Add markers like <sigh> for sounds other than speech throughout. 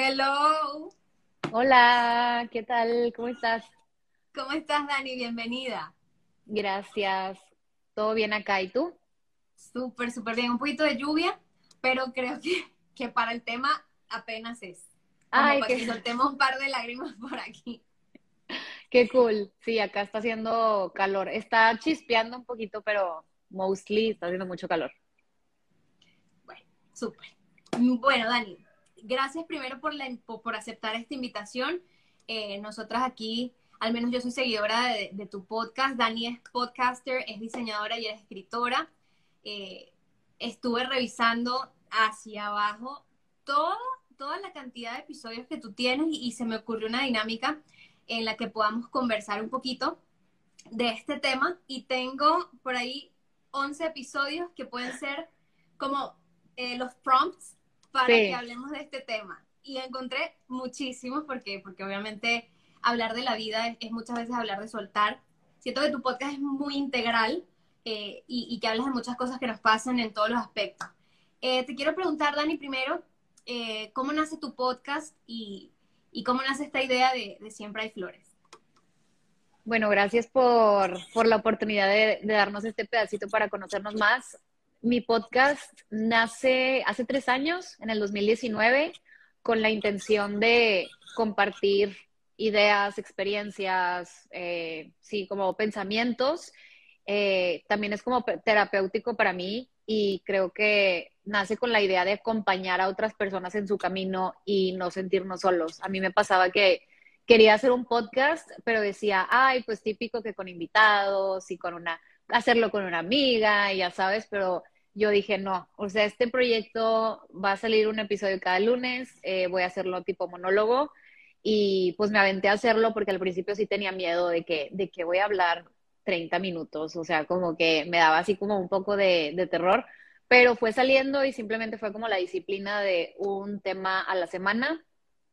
Hello. Hola, ¿qué tal? ¿Cómo estás? ¿Cómo estás, Dani? Bienvenida. Gracias. ¿Todo bien acá? ¿Y tú? Súper, súper bien. Un poquito de lluvia, pero creo que, que para el tema apenas es. Como Ay, para que <laughs> soltemos un par de lágrimas por aquí. Qué cool. Sí, acá está haciendo calor. Está chispeando un poquito, pero mostly está haciendo mucho calor. Bueno, súper. Bueno, Dani, gracias primero por, por aceptar esta invitación. Eh, nosotras aquí, al menos yo soy seguidora de, de tu podcast. Dani es podcaster, es diseñadora y es escritora. Eh, estuve revisando hacia abajo toda la cantidad de episodios que tú tienes y, y se me ocurrió una dinámica en la que podamos conversar un poquito de este tema. Y tengo por ahí 11 episodios que pueden ser como eh, los prompts para Sí. que hablemos de este tema. Y encontré muchísimos porque, porque obviamente hablar de la vida es, es muchas veces hablar de soltar. Siento que tu podcast es muy integral eh, y, y que hablas de muchas cosas que nos pasan en todos los aspectos. Eh, te quiero preguntar, Dani, primero, eh, ¿cómo nace tu podcast y, y cómo nace esta idea de, de Siempre hay flores? Bueno, gracias por, por la oportunidad de, de darnos este pedacito para conocernos más. Mi podcast nace hace tres años, en el 2019, con la intención de compartir ideas, experiencias, eh, sí, como pensamientos. Eh, también es como terapéutico para mí y creo que nace con la idea de acompañar a otras personas en su camino y no sentirnos solos. A mí me pasaba que quería hacer un podcast, pero decía, ay, pues típico que con invitados y con una, hacerlo con una amiga, ya sabes, pero yo dije, no, o sea, este proyecto va a salir un episodio cada lunes, eh, voy a hacerlo tipo monólogo, y pues me aventé a hacerlo porque al principio sí tenía miedo de que, de que voy a hablar 30 minutos, o sea, como que me daba así como un poco de terror, pero fue saliendo y simplemente fue como la disciplina de un tema a la semana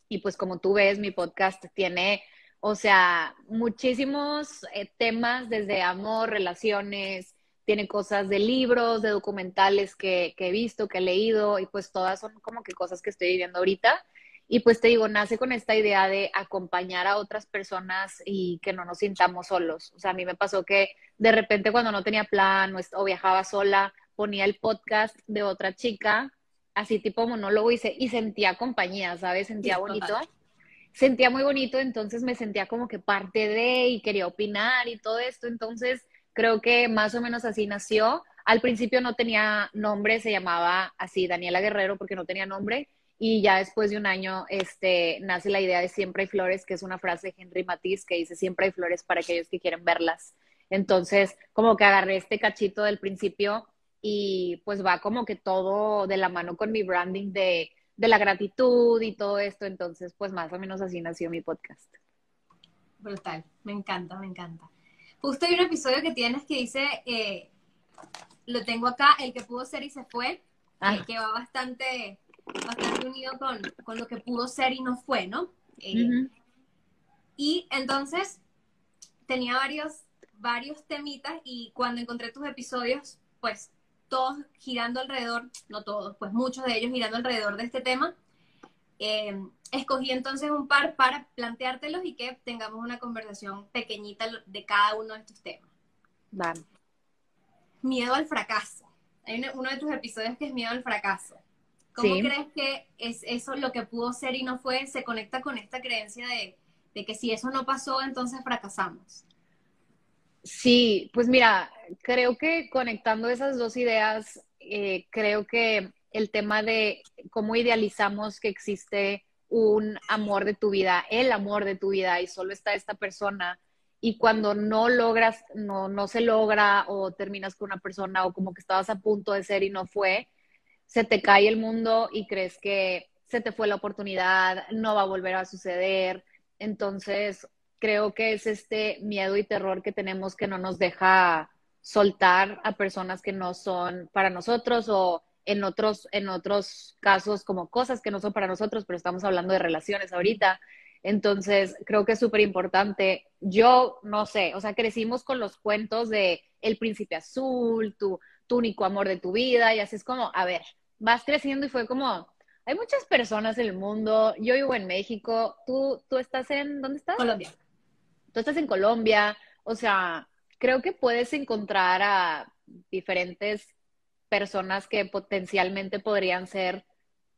y pues como tú ves, mi podcast tiene, o sea, muchísimos eh, temas desde amor, relaciones, tiene cosas de libros, de documentales que, que he visto, que he leído, y pues todas son como que cosas que estoy viviendo ahorita. Y pues te digo, nace con esta idea de acompañar a otras personas y que no nos sintamos solos. O sea, a mí me pasó que de repente cuando no tenía plan o, viajaba sola, ponía el podcast de otra chica, así tipo monólogo y, se, y sentía compañía, ¿sabes? Sentía bonito. Sentía muy bonito, entonces me sentía como que parte de y quería opinar y todo esto. Entonces creo que más o menos así nació. Al principio no tenía nombre, se llamaba así Daniela Guerrero porque no tenía nombre. Y ya después de un año este, nace la idea de Siempre hay flores, que es una frase de Henry Matisse que dice Siempre hay flores para aquellos que quieren verlas. Entonces, como que agarré este cachito del principio y pues va como que todo de la mano con mi branding de, de la gratitud y todo esto. Entonces, pues más o menos así nació mi podcast. Brutal, me encanta, me encanta. Justo hay un episodio que tienes que dice, eh, lo tengo acá, el que pudo ser y se fue, eh, Ah. que va bastante, bastante unido con, con lo que pudo ser y no fue, ¿no? Eh. Y entonces tenía varios, varios temitas y cuando encontré tus episodios, pues todos girando alrededor, no todos, pues muchos de ellos girando alrededor de este tema, eh, escogí entonces un par para planteártelos y que tengamos una conversación pequeñita de cada uno de estos temas. Va. Miedo al fracaso. Hay uno- uno de tus episodios que es miedo al fracaso. ¿Cómo Sí. crees que es eso lo que pudo ser y no fue se conecta con esta creencia de, de que si eso no pasó, entonces fracasamos? Sí, pues mira, creo que conectando esas dos ideas, eh, creo que el tema de cómo idealizamos que existe un amor de tu vida, el amor de tu vida y solo está esta persona y cuando no logras, no, no se logra o terminas con una persona o como que estabas a punto de ser y no fue, se te cae el mundo y crees que se te fue la oportunidad, no va a volver a suceder. Entonces, creo que es este miedo y terror que tenemos que no nos deja soltar a personas que no son para nosotros o en otros, en otros casos como cosas que no son para nosotros, pero estamos hablando de relaciones ahorita. Entonces, creo que es súper importante. Yo, no sé, o sea, crecimos con los cuentos de El Príncipe Azul, tu, tu único amor de tu vida, y así es como, a ver, vas creciendo y fue como, hay muchas personas en el mundo, yo vivo en México, tú, tú estás en, ¿dónde estás? Colombia. Tú estás en Colombia, o sea, creo que puedes encontrar a diferentes personas que potencialmente podrían ser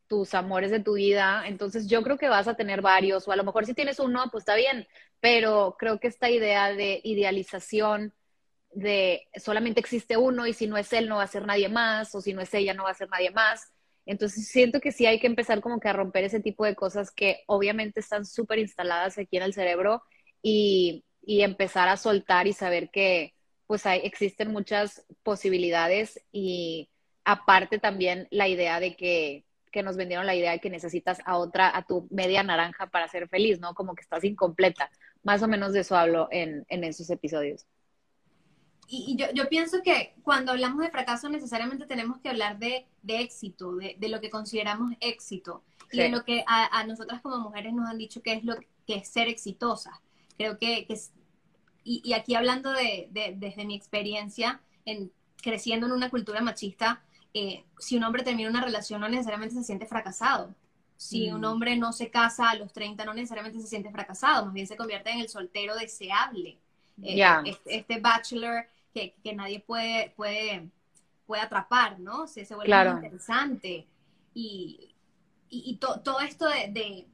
tus amores de tu vida. Entonces yo creo que vas a tener varios, o a lo mejor si tienes uno, pues está bien, pero creo que esta idea de idealización de solamente existe uno y si no es él no va a ser nadie más, o si no es ella no va a ser nadie más. Entonces siento que sí hay que empezar como que a romper ese tipo de cosas que obviamente están súper instaladas aquí en el cerebro y, y, empezar a soltar y saber que pues hay, existen muchas posibilidades y aparte también la idea de que que nos vendieron la idea de que necesitas a otra, a tu media naranja para ser feliz, ¿no? Como que estás incompleta. Más o menos de eso hablo en, en esos episodios. Y, yo, yo, pienso que cuando hablamos de fracaso necesariamente tenemos que hablar de, de éxito, de, de, lo que consideramos éxito y de lo que a, a, nosotras como mujeres nos han dicho que es lo que es ser exitosa. Creo que, que es, y, y, aquí hablando de, desde mi experiencia en creciendo en una cultura machista, eh, si un hombre termina una relación no necesariamente se siente fracasado. Si un mm. hombre no se casa a los 30 no necesariamente se siente fracasado, más bien se convierte en el soltero deseable. Eh, este, este, bachelor que, que, nadie puede, puede, puede atrapar, ¿no? Se, se vuelve muy interesante. Y, y, todo esto de, de,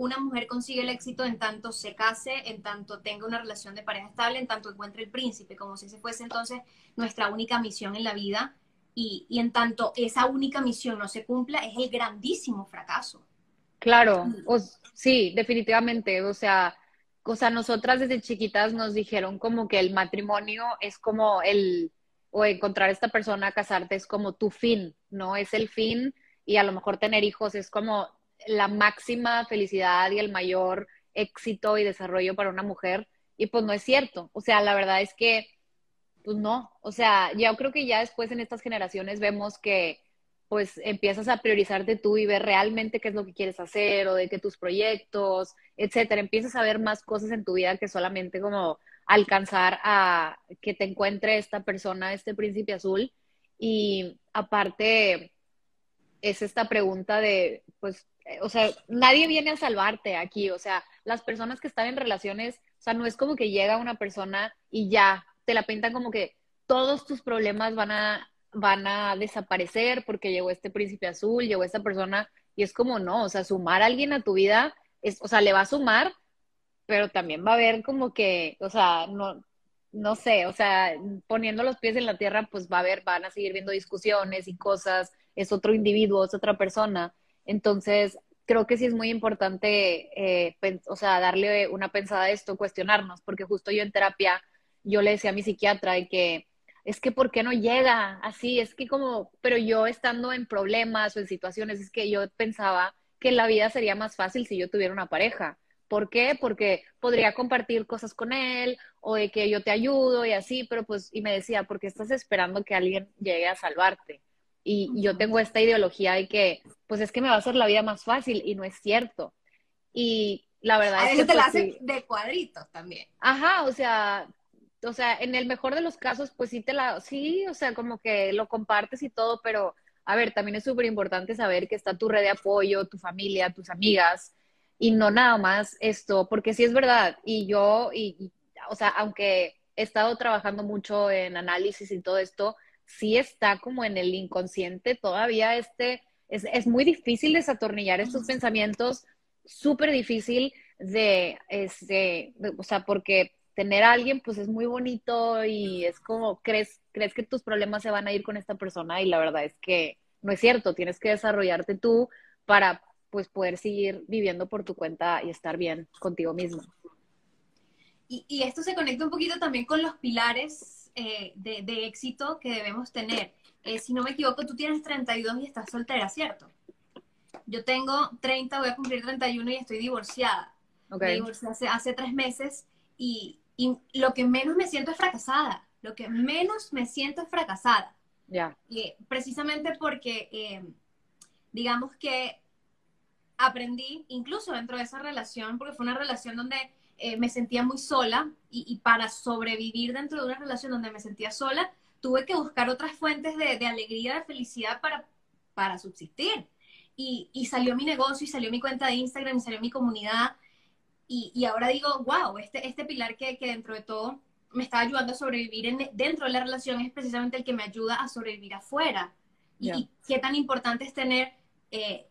una mujer consigue el éxito en tanto se case, en tanto tenga una relación de pareja estable, en tanto encuentre el príncipe, como si ese fuese entonces nuestra única misión en la vida y, en tanto esa única misión no se cumpla, es el grandísimo fracaso. Claro, sí, definitivamente. O sea, o sea, nosotras desde chiquitas nos dijeron como que el matrimonio es como el, o encontrar esta persona, casarte es como tu fin, ¿no? Es el fin y a lo mejor tener hijos es como la máxima felicidad y el mayor éxito y desarrollo para una mujer. Y pues no es cierto. O sea, la verdad es que pues no, o sea, yo creo que ya después en estas generaciones vemos que pues empiezas a priorizarte tú y ver realmente qué es lo que quieres hacer o de qué tus proyectos, etcétera. Empiezas a ver más cosas en tu vida que solamente como alcanzar a que te encuentre esta persona, este príncipe azul. Y aparte, es esta pregunta de, pues, o sea, nadie viene a salvarte aquí. O sea, las personas que están en relaciones, o sea, no es como que llega una persona y ya, te la pintan como que todos tus problemas van a, van a desaparecer porque llegó este príncipe azul, llegó esta persona, y es como no, o sea, sumar a alguien a tu vida, es, o sea, le va a sumar, pero también va a haber como que, o sea, no, no sé, o sea, poniendo los pies en la tierra, pues va a haber, van a seguir viendo discusiones y cosas, es otro individuo, es otra persona. Entonces, creo que sí es muy importante, eh, o sea, darle una pensada a esto, cuestionarnos, porque justo yo en terapia yo le decía a mi psiquiatra de que es que ¿por qué no llega así? Es que como, pero yo estando en problemas o en situaciones, es que yo pensaba que la vida sería más fácil si yo tuviera una pareja. ¿Por qué? Porque podría compartir cosas con él o de que yo te ayudo y así, pero pues, y me decía, ¿por qué estás esperando que alguien llegue a salvarte? Y yo tengo esta ideología de que, pues es que me va a hacer la vida más fácil y no es cierto. Y la verdad es que... te la pues, hace de cuadritos también. Ajá, o sea, o sea, en el mejor de los casos, pues sí te la, sí, o sea, como que lo compartes y todo, pero a ver, también es súper importante saber que está tu red de apoyo, tu familia, tus amigas, y no nada más esto, porque sí es verdad, y yo, y, o sea, aunque he estado trabajando mucho en análisis y todo esto, sí está como en el inconsciente todavía este, es, es muy difícil desatornillar estos pensamientos, súper difícil de, este, o sea, porque tener a alguien, pues es muy bonito y es como, crees, crees que tus problemas se van a ir con esta persona y la verdad es que no es cierto, tienes que desarrollarte tú para pues poder seguir viviendo por tu cuenta y estar bien contigo mismo. Y, y esto se conecta un poquito también con los pilares eh, de, de, éxito que debemos tener. Eh, si no me equivoco, tú tienes 32 y estás soltera, ¿cierto? Yo tengo 30, voy a cumplir 31 y estoy divorciada. Me divorcié hace, hace tres meses y, y, lo que menos me siento es fracasada. Lo que menos me siento es fracasada. Ya. precisamente porque, eh, digamos que aprendí, incluso dentro de esa relación, porque fue una relación donde eh, me sentía muy sola y, y, para sobrevivir dentro de una relación donde me sentía sola, tuve que buscar otras fuentes de, de alegría, de felicidad para, para subsistir. Y, y, salió mi negocio y salió mi cuenta de Instagram y salió mi comunidad. Y, y ahora digo, wow, este, este pilar que, que, dentro de todo me está ayudando a sobrevivir en, dentro de la relación es precisamente el que me ayuda a sobrevivir afuera. Y, y qué tan importante es tener eh,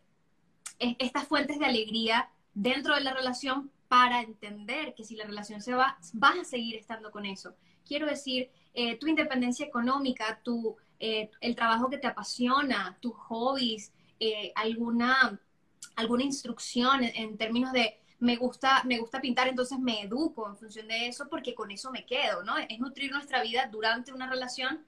estas fuentes de alegría dentro de la relación para entender que si la relación se va, vas a seguir estando con eso. Quiero decir, eh, tu independencia económica, tu, eh, el trabajo que te apasiona, tus hobbies, eh, alguna, alguna instrucción en, términos de me gusta, me gusta pintar, entonces me educo en función de eso porque con eso me quedo, ¿no? Es nutrir nuestra vida durante una relación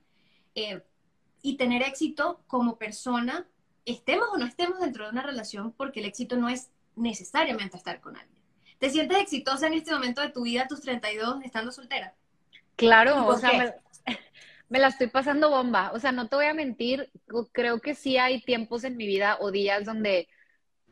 y tener éxito como persona estemos o no estemos dentro de una relación, porque el éxito no es necesariamente estar con alguien. ¿Te sientes exitosa en este momento de tu vida, tus 32, estando soltera? Claro, o sea, me, <laughs> me, la estoy pasando bomba. O sea, no te voy a mentir, creo que sí hay tiempos en mi vida o días donde,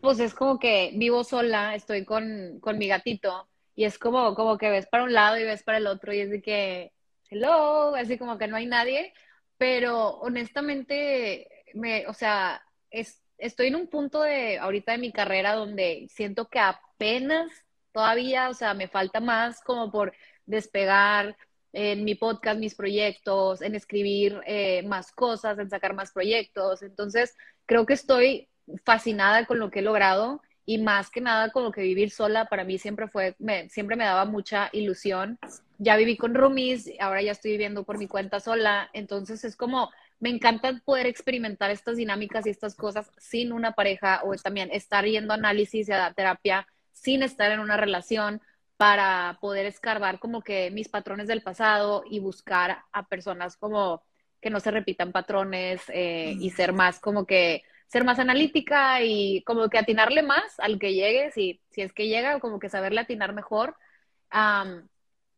pues es como que vivo sola, estoy con, con mi gatito y es como, como que ves para un lado y ves para el otro y es de que, hello, así como que no hay nadie. Pero honestamente, me, o sea, es, estoy en un punto de ahorita de mi carrera donde siento que apenas todavía, o sea, me falta más como por despegar en mi podcast, mis proyectos, en escribir eh, más cosas, en sacar más proyectos. Entonces, creo que estoy fascinada con lo que he logrado y más que nada con lo que vivir sola para mí siempre fue, me, siempre me daba mucha ilusión. Ya viví con roomies, ahora ya estoy viviendo por mi cuenta sola, entonces es como me encanta poder experimentar estas dinámicas y estas cosas sin una pareja o también estar yendo a análisis y a terapia sin estar en una relación para poder escarbar como que mis patrones del pasado y buscar a personas como que no se repitan patrones eh, y ser más como que ser más analítica y como que atinarle más al que llegue, si, si es que llega, como que saberle atinar mejor.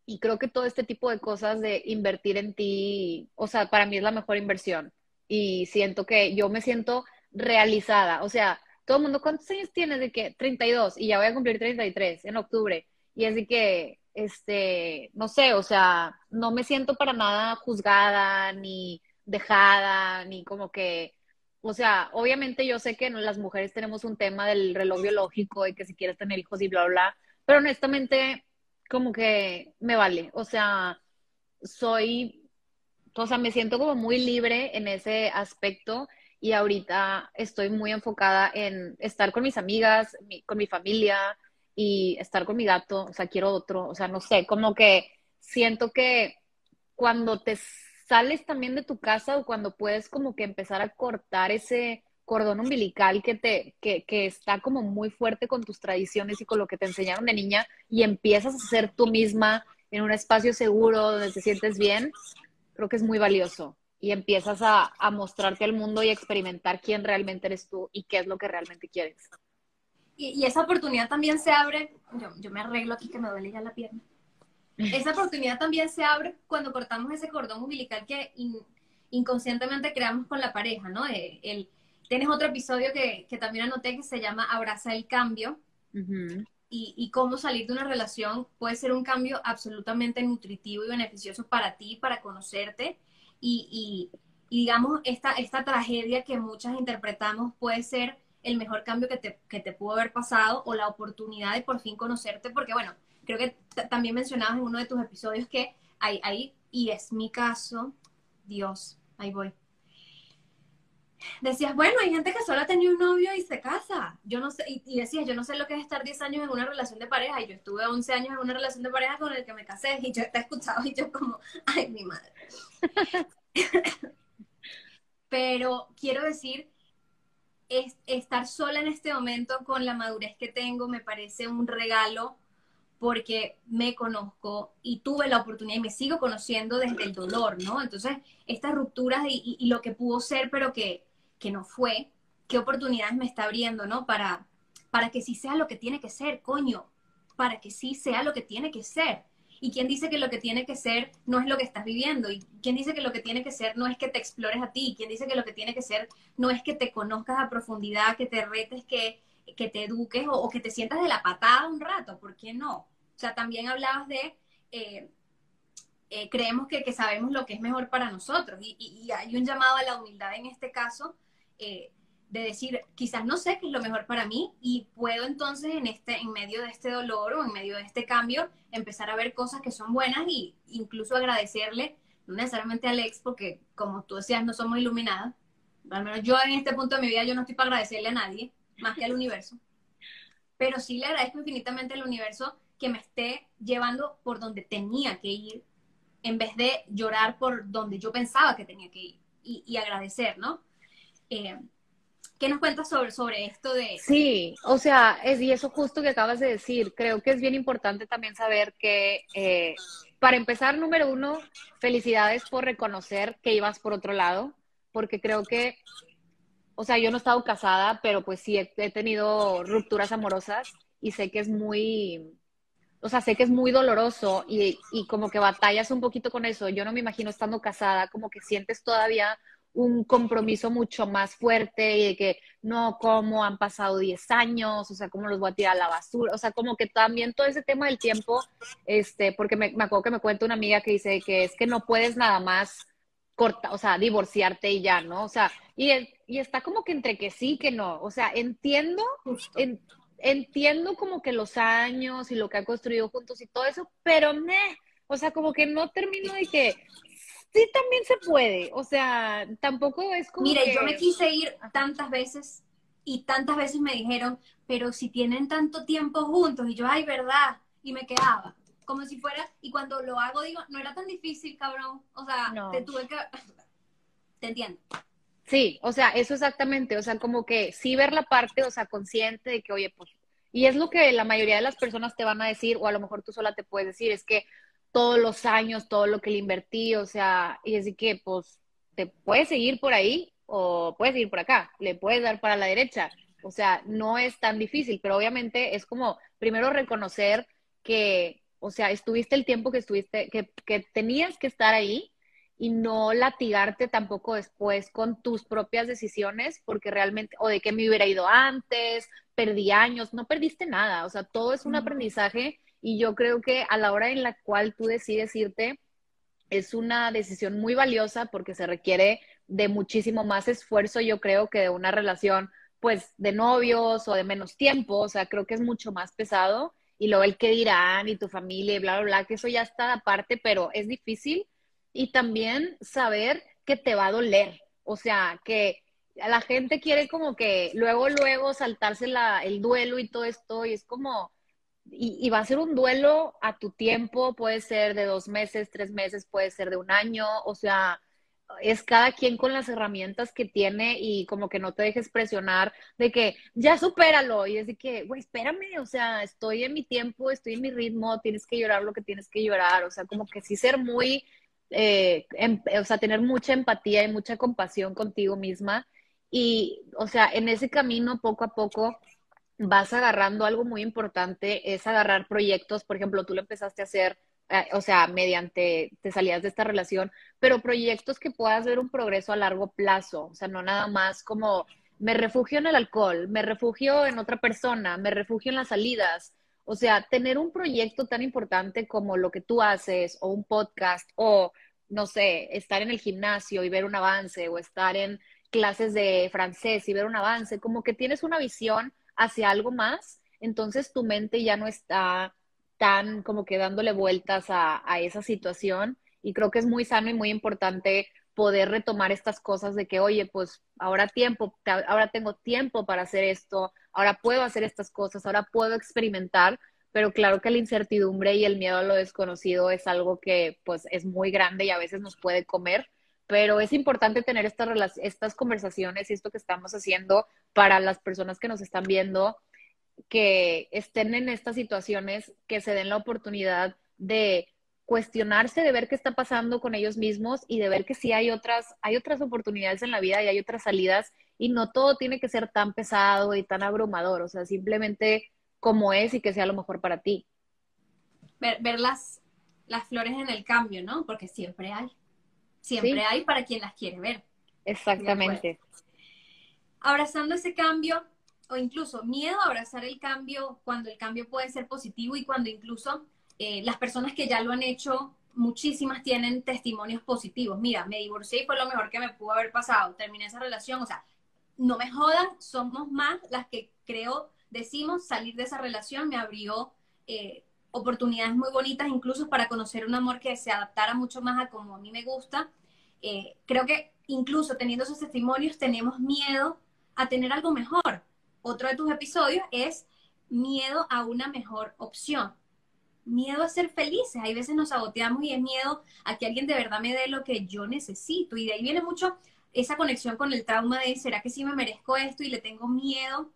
Y creo que todo este tipo de cosas de invertir en ti, o sea, para mí es la mejor inversión. Y siento que yo me siento realizada. O sea, todo el mundo, ¿cuántos años tienes? De que 32 y ya voy a cumplir 33 en octubre. Y es de que, este, no sé, o sea, no me siento para nada juzgada, ni dejada, ni como que, o sea, obviamente yo sé que las mujeres tenemos un tema del reloj biológico y que si quieres tener hijos y bla, bla, bla, pero honestamente como que me vale. O sea, soy, o sea, me siento como muy libre en ese aspecto y ahorita estoy muy enfocada en estar con mis amigas, con mi familia y estar con mi gato. O sea, quiero otro. O sea, no sé, como que siento que cuando te sales también de tu casa o cuando puedes como que empezar a cortar ese cordón umbilical que, te, que, que, está como muy fuerte con tus tradiciones y con lo que te enseñaron de niña y empiezas a ser tú misma en un espacio seguro donde te sientes bien, creo que es muy valioso. Y empiezas a, a mostrarte al mundo y experimentar quién realmente eres tú y qué es lo que realmente quieres. Y, y esa oportunidad también se abre, yo, yo, me arreglo aquí que me duele ya la pierna. Esa <laughs> oportunidad también se abre cuando cortamos ese cordón umbilical que in, inconscientemente creamos con la pareja, ¿no? El, el Tienes otro episodio que, que, también anoté que se llama Abraza el cambio. Y, y, cómo salir de una relación puede ser un cambio absolutamente nutritivo y beneficioso para ti, para conocerte. Y, y, y, digamos, esta, esta tragedia que muchas interpretamos puede ser el mejor cambio que te, que te pudo haber pasado o la oportunidad de por fin conocerte, porque bueno, creo que también mencionabas en uno de tus episodios que hay, hay, y es mi caso, Dios, ahí voy decías, bueno, hay gente que solo ha tenido un novio y se casa. Yo no sé, y, y, decías, yo no sé lo que es estar 10 años en una relación de pareja. Y yo estuve 11 años en una relación de pareja con el que me casé. Y yo te he escuchado y yo como, ay, mi madre. <laughs> Pero quiero decir, es, estar sola en este momento con la madurez que tengo me parece un regalo porque me conozco y tuve la oportunidad y me sigo conociendo desde el dolor, ¿no? Entonces, estas rupturas y, y, y lo que pudo ser, pero que, que no fue, qué oportunidades me está abriendo, ¿no? Para, para que sí sea lo que tiene que ser, coño, para que sí sea lo que tiene que ser. ¿Y quién dice que lo que tiene que ser no es lo que estás viviendo? ¿Y quién dice que lo que tiene que ser no es que te explores a ti? ¿Quién dice que lo que tiene que ser no es que te conozcas a profundidad, que te retes, que, que te eduques o, que te sientas de la patada un rato? ¿Por qué no? O sea, también hablabas de... Eh, eh, creemos que, que, sabemos lo que es mejor para nosotros y, y, hay un llamado a la humildad en este caso eh, de decir, quizás no sé qué es lo mejor para mí y puedo entonces en, este, en medio de este dolor o en medio de este cambio empezar a ver cosas que son buenas y incluso agradecerle, no necesariamente a Alex, porque como tú decías, no somos iluminadas, al menos yo en este punto de mi vida yo no estoy para agradecerle a nadie, más que al universo, pero sí le agradezco infinitamente al universo que me esté llevando por donde tenía que ir, en vez de llorar por donde yo pensaba que tenía que ir y, y agradecer, ¿no? Eh, ¿Qué nos cuentas sobre, sobre esto de...? Sí, o sea, es, y eso justo que acabas de decir, creo que es bien importante también saber que, eh, para empezar, número uno, felicidades por reconocer que ibas por otro lado, porque creo que, o sea, yo no he estado casada, pero pues sí he, he tenido rupturas amorosas y sé que es muy, o sea, sé que es muy doloroso y, y, como que batallas un poquito con eso. Yo no me imagino estando casada, como que sientes todavía un compromiso mucho más fuerte y de que no, como han pasado 10 años, o sea, cómo los voy a tirar a la basura, o sea, como que también todo ese tema del tiempo, este, porque me, me acuerdo que me cuenta una amiga que dice que es que no puedes nada más corta, o sea, divorciarte y ya, ¿no? O sea, y, y está como que entre que sí, que no, o sea, entiendo, entiendo como que los años y lo que han construido juntos y todo eso, pero me, o sea, como que no termino de que sí también se puede, o sea, tampoco es como Mire, yo me quise ir tantas veces y tantas veces me dijeron, pero si tienen tanto tiempo juntos, y yo, ay, verdad, y me quedaba, como si fuera, y cuando lo hago digo, no era tan difícil, cabrón, o sea, te tuve que, te entiendo. Sí, o sea, eso exactamente, o sea, como que sí ver la parte, o sea, consciente de que, oye, pues, y es lo que la mayoría de las personas te van a decir, o a lo mejor tú sola te puedes decir, es que, todos los años, todo lo que le invertí, o sea, y así que pues te puedes seguir por ahí o puedes ir por acá, le puedes dar para la derecha, o sea, no es tan difícil, pero obviamente es como primero reconocer que, o sea, estuviste el tiempo que estuviste, que, que tenías que estar ahí y no latigarte tampoco después con tus propias decisiones, porque realmente, o de que me hubiera ido antes, perdí años, no perdiste nada, o sea, todo es un aprendizaje y yo creo que a la hora en la cual tú decides irte, es una decisión muy valiosa porque se requiere de muchísimo más esfuerzo, yo creo, que de una relación, pues, de novios o de menos tiempo. O sea, creo que es mucho más pesado. Y luego el que dirán y tu familia y bla, bla, bla, que eso ya está aparte, pero es difícil. Y también saber que te va a doler. O sea, que la gente quiere como que luego, luego saltarse la, el duelo y todo esto. Y es como, y, va a ser un duelo a tu tiempo, puede ser de dos meses, tres meses, puede ser de un año, o sea, es cada quien con las herramientas que tiene y como que no te dejes presionar de que ya supéralo y es de que, güey, espérame, o sea, estoy en mi tiempo, estoy en mi ritmo, tienes que llorar lo que tienes que llorar, o sea, como que sí ser muy, eh, em, o sea, tener mucha empatía y mucha compasión contigo misma y, o sea, en ese camino poco a poco vas agarrando algo muy importante, es agarrar proyectos, por ejemplo, tú lo empezaste a hacer, eh, o sea, mediante, te salías de esta relación, pero proyectos que puedas ver un progreso a largo plazo, o sea, no nada más como me refugio en el alcohol, me refugio en otra persona, me refugio en las salidas. O sea, tener un proyecto tan importante como lo que tú haces, o un podcast, o no sé, estar en el gimnasio y ver un avance, o estar en clases de francés y ver un avance, como que tienes una visión hacia algo más, entonces tu mente ya no está tan como que dándole vueltas a, esa situación y creo que es muy sano y muy importante poder retomar estas cosas de que, oye, pues ahora tiempo, ahora tengo tiempo para hacer esto, ahora puedo hacer estas cosas, ahora puedo experimentar, pero claro que la incertidumbre y el miedo a lo desconocido es algo que pues es muy grande y a veces nos puede comer, pero es importante tener estas, estas conversaciones y esto que estamos haciendo para las personas que nos están viendo, que estén en estas situaciones, que se den la oportunidad de cuestionarse, de ver qué está pasando con ellos mismos y de ver que sí hay otras, hay otras oportunidades en la vida y hay otras salidas y no todo tiene que ser tan pesado y tan abrumador, o sea, simplemente como es y que sea lo mejor para ti. Ver, las, las flores en el cambio, ¿no? Porque siempre hay, siempre hay para quien las quiere ver. Exactamente. Abrazando ese cambio, o incluso miedo a abrazar el cambio cuando el cambio puede ser positivo y cuando incluso eh, las personas que ya lo han hecho, muchísimas tienen testimonios positivos. Mira, me divorcié y fue lo mejor que me pudo haber pasado, terminé esa relación, o sea, no me jodan, somos más las que creo, decimos, salir de esa relación me abrió eh, oportunidades muy bonitas, incluso para conocer un amor que se adaptara mucho más a como a mí me gusta. Eh, creo que incluso teniendo esos testimonios tenemos miedo a tener algo mejor. Otro de tus episodios es miedo a una mejor opción. Miedo a ser felices. Hay veces nos saboteamos y es miedo a que alguien de verdad me dé lo que yo necesito. Y de ahí viene mucho esa conexión con el trauma de, ¿será que sí me merezco esto? Y le tengo miedo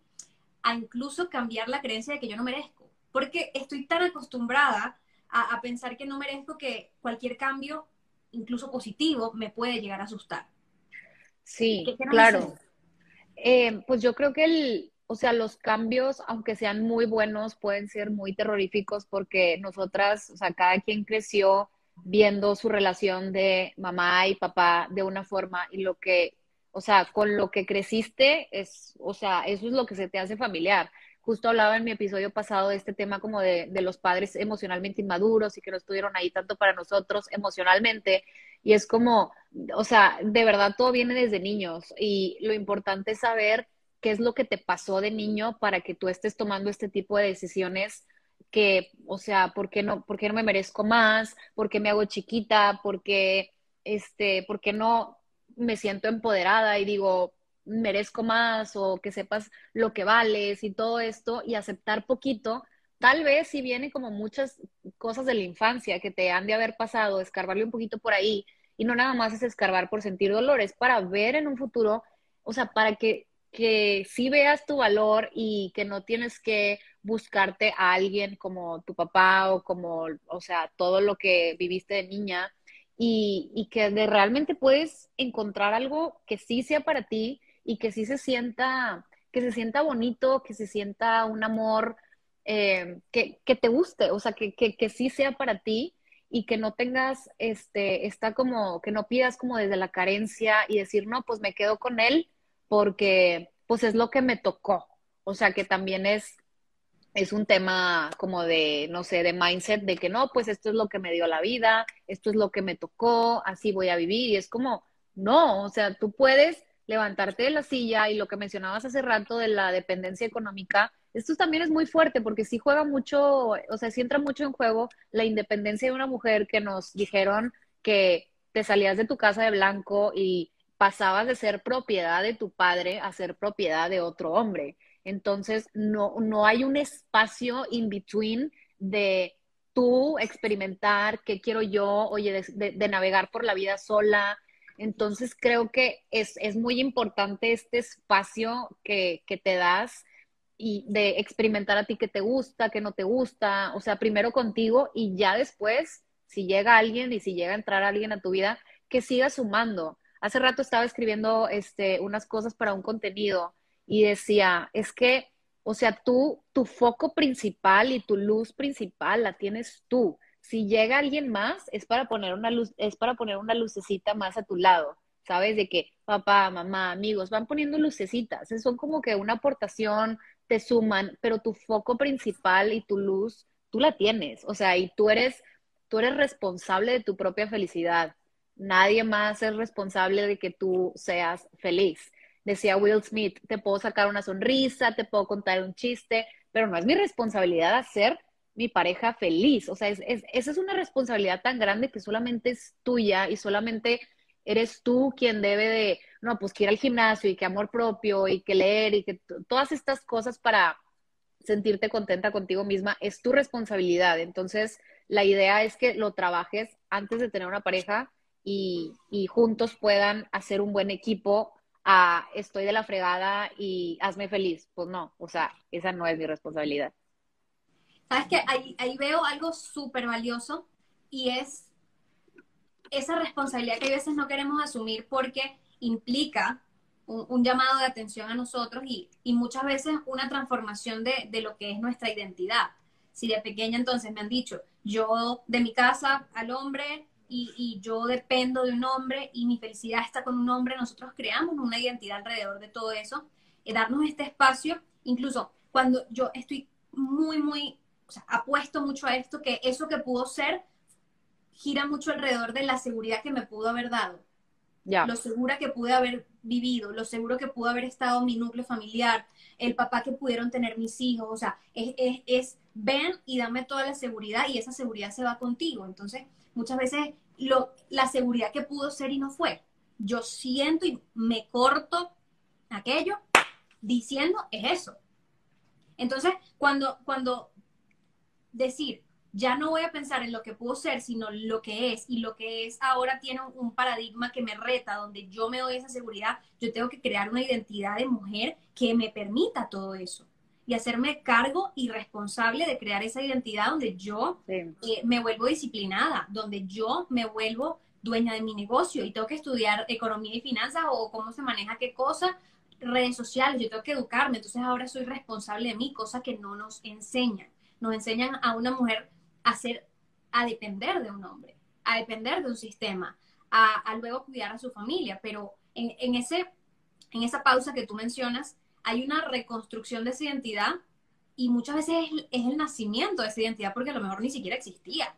a incluso cambiar la creencia de que yo no merezco. Porque estoy tan acostumbrada a, pensar que no merezco que cualquier cambio, incluso positivo, me puede llegar a asustar. Sí, claro. Eh, pues yo creo que el, o sea, los cambios, aunque sean muy buenos, pueden ser muy terroríficos porque nosotras, o sea, cada quien creció viendo su relación de mamá y papá de una forma y lo que, o sea, con lo que creciste es, o sea, eso es lo que se te hace familiar. Justo hablaba en mi episodio pasado de este tema como de, de los padres emocionalmente inmaduros y que no estuvieron ahí tanto para nosotros emocionalmente. Y es como, o sea, de verdad todo viene desde niños y lo importante es saber qué es lo que te pasó de niño para que tú estés tomando este tipo de decisiones que, o sea, ¿por qué no, por qué no me merezco más? ¿Por qué me hago chiquita? ¿Por qué, este, por qué no me siento empoderada y digo, merezco más o que sepas lo que vales y todo esto y aceptar poquito? Tal vez si viene como muchas cosas de la infancia que te han de haber pasado, escarbarle un poquito por ahí y no nada más es escarbar por sentir dolores, para ver en un futuro, o sea, para que que sí veas tu valor y que no tienes que buscarte a alguien como tu papá o como, o sea, todo lo que viviste de niña y, y que de realmente puedes encontrar algo que sí sea para ti y que sí se sienta, que se sienta bonito, que se sienta un amor eh, que, que, te guste, o sea, que, que, que sí sea para ti y que no tengas, este, está como, que no pidas como desde la carencia y decir, no, pues me quedo con él porque pues es lo que me tocó. O sea, que también es, es un tema como de, no sé, de mindset, de que no, pues esto es lo que me dio la vida, esto es lo que me tocó, así voy a vivir. Y es como, no, o sea, tú puedes levantarte de la silla y lo que mencionabas hace rato de la dependencia económica, esto también es muy fuerte porque sí juega mucho, o sea, sí entra mucho en juego la independencia de una mujer que nos dijeron que te salías de tu casa de blanco y pasabas de ser propiedad de tu padre a ser propiedad de otro hombre. Entonces, no, no hay un espacio in between de tú experimentar qué quiero yo, oye, de, navegar por la vida sola. Entonces, creo que es, muy importante este espacio que, que te das y de experimentar a ti qué te gusta, qué no te gusta, o sea, primero contigo y ya después, si llega alguien y si llega a entrar alguien a tu vida, que siga sumando Hace rato estaba escribiendo este, unas cosas para un contenido y decía, es que, o sea, tú, tu foco principal y tu luz principal la tienes tú. Si llega alguien más, es para poner una luz, es para poner una lucecita más a tu lado. ¿Sabes? De que papá, mamá, amigos van poniendo lucecitas. Son como que una aportación, te suman, pero tu foco principal y tu luz, tú la tienes. O sea, y tú eres, tú eres responsable de tu propia felicidad nadie más es responsable de que tú seas feliz. Decía Will Smith, te puedo sacar una sonrisa, te puedo contar un chiste, pero no es mi responsabilidad hacer mi pareja feliz. O sea, es, esa es una responsabilidad tan grande que solamente es tuya y solamente eres tú quien debe de, no, pues que ir al gimnasio y que amor propio y que leer y que todas estas cosas para sentirte contenta contigo misma es tu responsabilidad. Entonces, la idea es que lo trabajes antes de tener una pareja y, juntos puedan hacer un buen equipo a estoy de la fregada y hazme feliz. Pues no, o sea, esa no es mi responsabilidad. Sabes que ahí, veo algo súper valioso y es esa responsabilidad que a veces no queremos asumir porque implica un, llamado de atención a nosotros y, muchas veces una transformación de, lo que es nuestra identidad. Si de pequeña entonces me han dicho, yo de mi casa al hombre y, y, yo dependo de un hombre y mi felicidad está con un hombre, nosotros creamos una identidad alrededor de todo eso, y darnos este espacio, incluso cuando yo estoy muy, muy, o sea, apuesto mucho a esto, que eso que pudo ser gira mucho alrededor de la seguridad que me pudo haber dado. Lo segura que pude haber vivido, lo seguro que pudo haber estado mi núcleo familiar, el papá que pudieron tener mis hijos, o sea, es, es, es ven y dame toda la seguridad y esa seguridad se va contigo. Entonces, muchas veces lo, la seguridad que pudo ser y no fue. Yo siento y me corto aquello diciendo es eso. Entonces, cuando, cuando decir, ya no voy a pensar en lo que pudo ser, sino lo que es. Y lo que es ahora tiene un paradigma que me reta, donde yo me doy esa seguridad. Yo tengo que crear una identidad de mujer que me permita todo eso. Y hacerme cargo y responsable de crear esa identidad donde yo eh, me vuelvo disciplinada, donde yo me vuelvo dueña de mi negocio y tengo que estudiar economía y finanzas o cómo se maneja qué cosa, redes sociales, yo tengo que educarme. Entonces ahora soy responsable de mí, cosa que no nos enseñan. Nos enseñan a una mujer a, a depender de un hombre, a depender de un sistema, a, luego cuidar a su familia. Pero en, ese, en esa pausa que tú mencionas, hay una reconstrucción de esa identidad y muchas veces es, el nacimiento de esa identidad porque a lo mejor ni siquiera existía.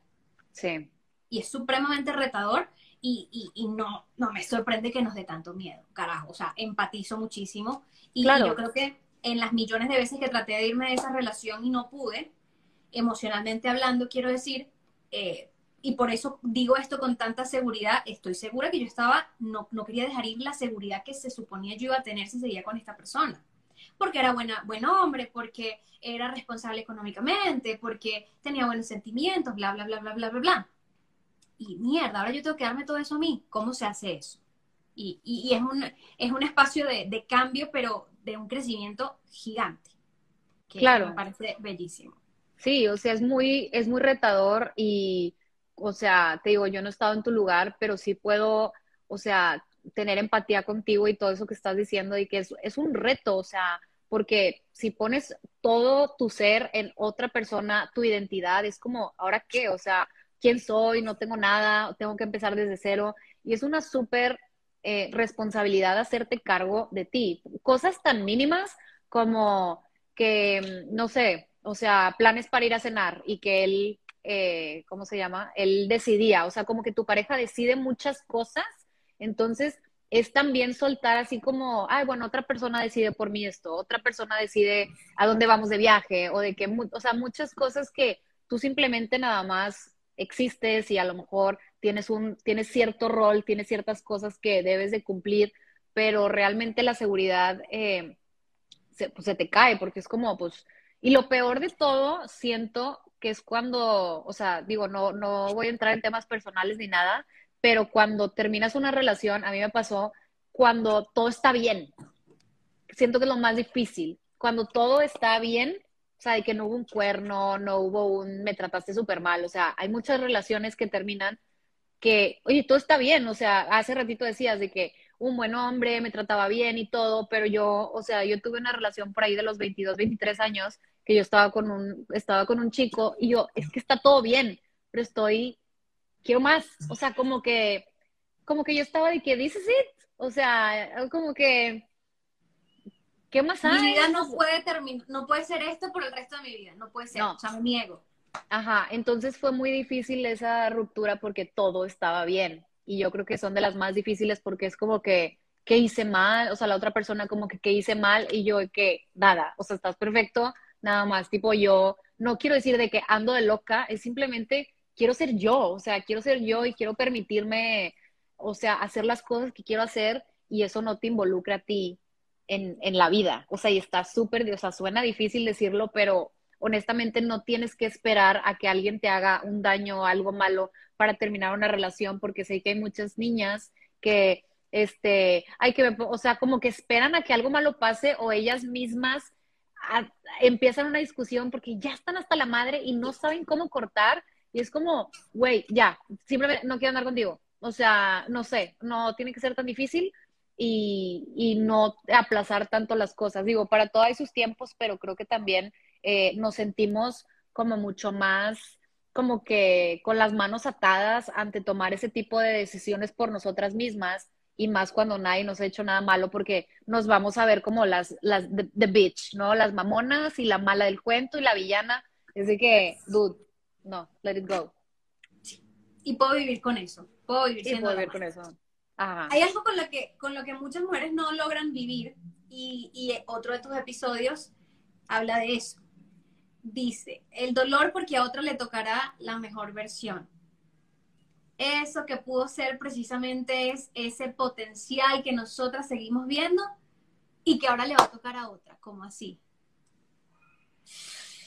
Sí. Y es supremamente retador y, no, no me sorprende que nos dé tanto miedo, carajo. O sea, empatizo muchísimo y, y yo creo que en las millones de veces que traté de irme de esa relación y no pude, emocionalmente hablando, quiero decir, eh, y por eso digo esto con tanta seguridad, estoy segura que yo estaba, no, no quería dejar ir la seguridad que se suponía yo iba a tener si seguía con esta persona. Porque era buena, buen hombre, porque era responsable económicamente, porque tenía buenos sentimientos, bla, bla, bla, bla, bla, bla, bla. Y mierda, ahora yo tengo que darme todo eso a mí. ¿Cómo se hace eso? Y, y, es, un, es un espacio de, de, cambio, pero de un crecimiento gigante. Que claro. me parece bellísimo. Sí, o sea, es muy, es muy retador y, o sea, te digo, yo no he estado en tu lugar, pero sí puedo, o sea, tener empatía contigo y todo eso que estás diciendo y que es, es un reto, o sea, porque si pones todo tu ser en otra persona, tu identidad, es como, ¿ahora qué? O sea, ¿quién soy? No tengo nada, tengo que empezar desde cero. Y es una súper eh, responsabilidad hacerte cargo de ti. Cosas tan mínimas como que, no sé, o sea, planes para ir a cenar y que él, eh, ¿cómo se llama? Él decidía, o sea, como que tu pareja decide muchas cosas, entonces es también soltar así como, ay, bueno, otra persona decide por mí esto, otra persona decide a dónde vamos de viaje, o de que, o sea, muchas cosas que tú simplemente nada más existes y a lo mejor tienes un, tienes cierto rol, tienes ciertas cosas que debes de cumplir, pero realmente la seguridad eh, se, pues, se te cae, porque es como, pues, y lo peor de todo, siento que es cuando, o sea, digo, no, no voy a entrar en temas personales ni nada, pero cuando terminas una relación, a mí me pasó cuando todo está bien. Siento que es lo más difícil. Cuando todo está bien, o sea, de que no hubo un cuerno, no hubo un me trataste súper mal. O sea, hay muchas relaciones que terminan que, oye, todo está bien. O sea, hace ratito decías de que un buen hombre, me trataba bien y todo, pero yo, o sea, yo tuve una relación por ahí de los 22, 23 años que yo estaba con un, estaba con un chico y yo, es que está todo bien, pero estoy, quiero más, o sea, como que, como que yo estaba de que, dices it, o sea, como que, ¿qué más hay? Mi vida no puede terminar, no puede ser esto por el resto de mi vida, no puede ser, o sea, me niego. Ajá, entonces fue muy difícil esa ruptura porque todo estaba bien y yo creo que son de las más difíciles porque es como que, ¿qué hice mal? O sea, la otra persona como que, ¿qué hice mal? Y yo, que nada, o sea, estás perfecto, nada más, tipo yo, no quiero decir de que ando de loca, es simplemente quiero ser yo, o sea, quiero ser yo y quiero permitirme, o sea, hacer las cosas que quiero hacer y eso no te involucra a ti en, en la vida. O sea, y está súper, o sea, suena difícil decirlo, pero honestamente no tienes que esperar a que alguien te haga un daño o algo malo para terminar una relación, porque sé que hay muchas niñas que, este, hay que, o sea, como que esperan a que algo malo pase o ellas mismas empiezan una discusión porque ya están hasta la madre y no saben cómo cortar y es como, güey, ya, simplemente no quiero andar contigo. O sea, no sé, no tiene que ser tan difícil, y, y, no aplazar tanto las cosas. Digo, para todo hay sus tiempos, pero creo que también eh, nos sentimos como mucho más como que con las manos atadas ante tomar ese tipo de decisiones por nosotras mismas y más cuando nadie nos ha hecho nada malo porque nos vamos a ver como las, las, the, bitch, ¿no? Las mamonas y la mala del cuento y la villana. De que, dude, no, let it go. Y puedo vivir con eso. Puedo vivir, y puedo vivir con eso. Hay algo con lo, que, con lo que muchas mujeres no logran vivir y, y otro de tus episodios habla de eso dice, el dolor porque a otro le tocará la mejor versión. Eso que pudo ser precisamente es ese potencial que nosotras seguimos viendo y que ahora le va a tocar a otra, como así.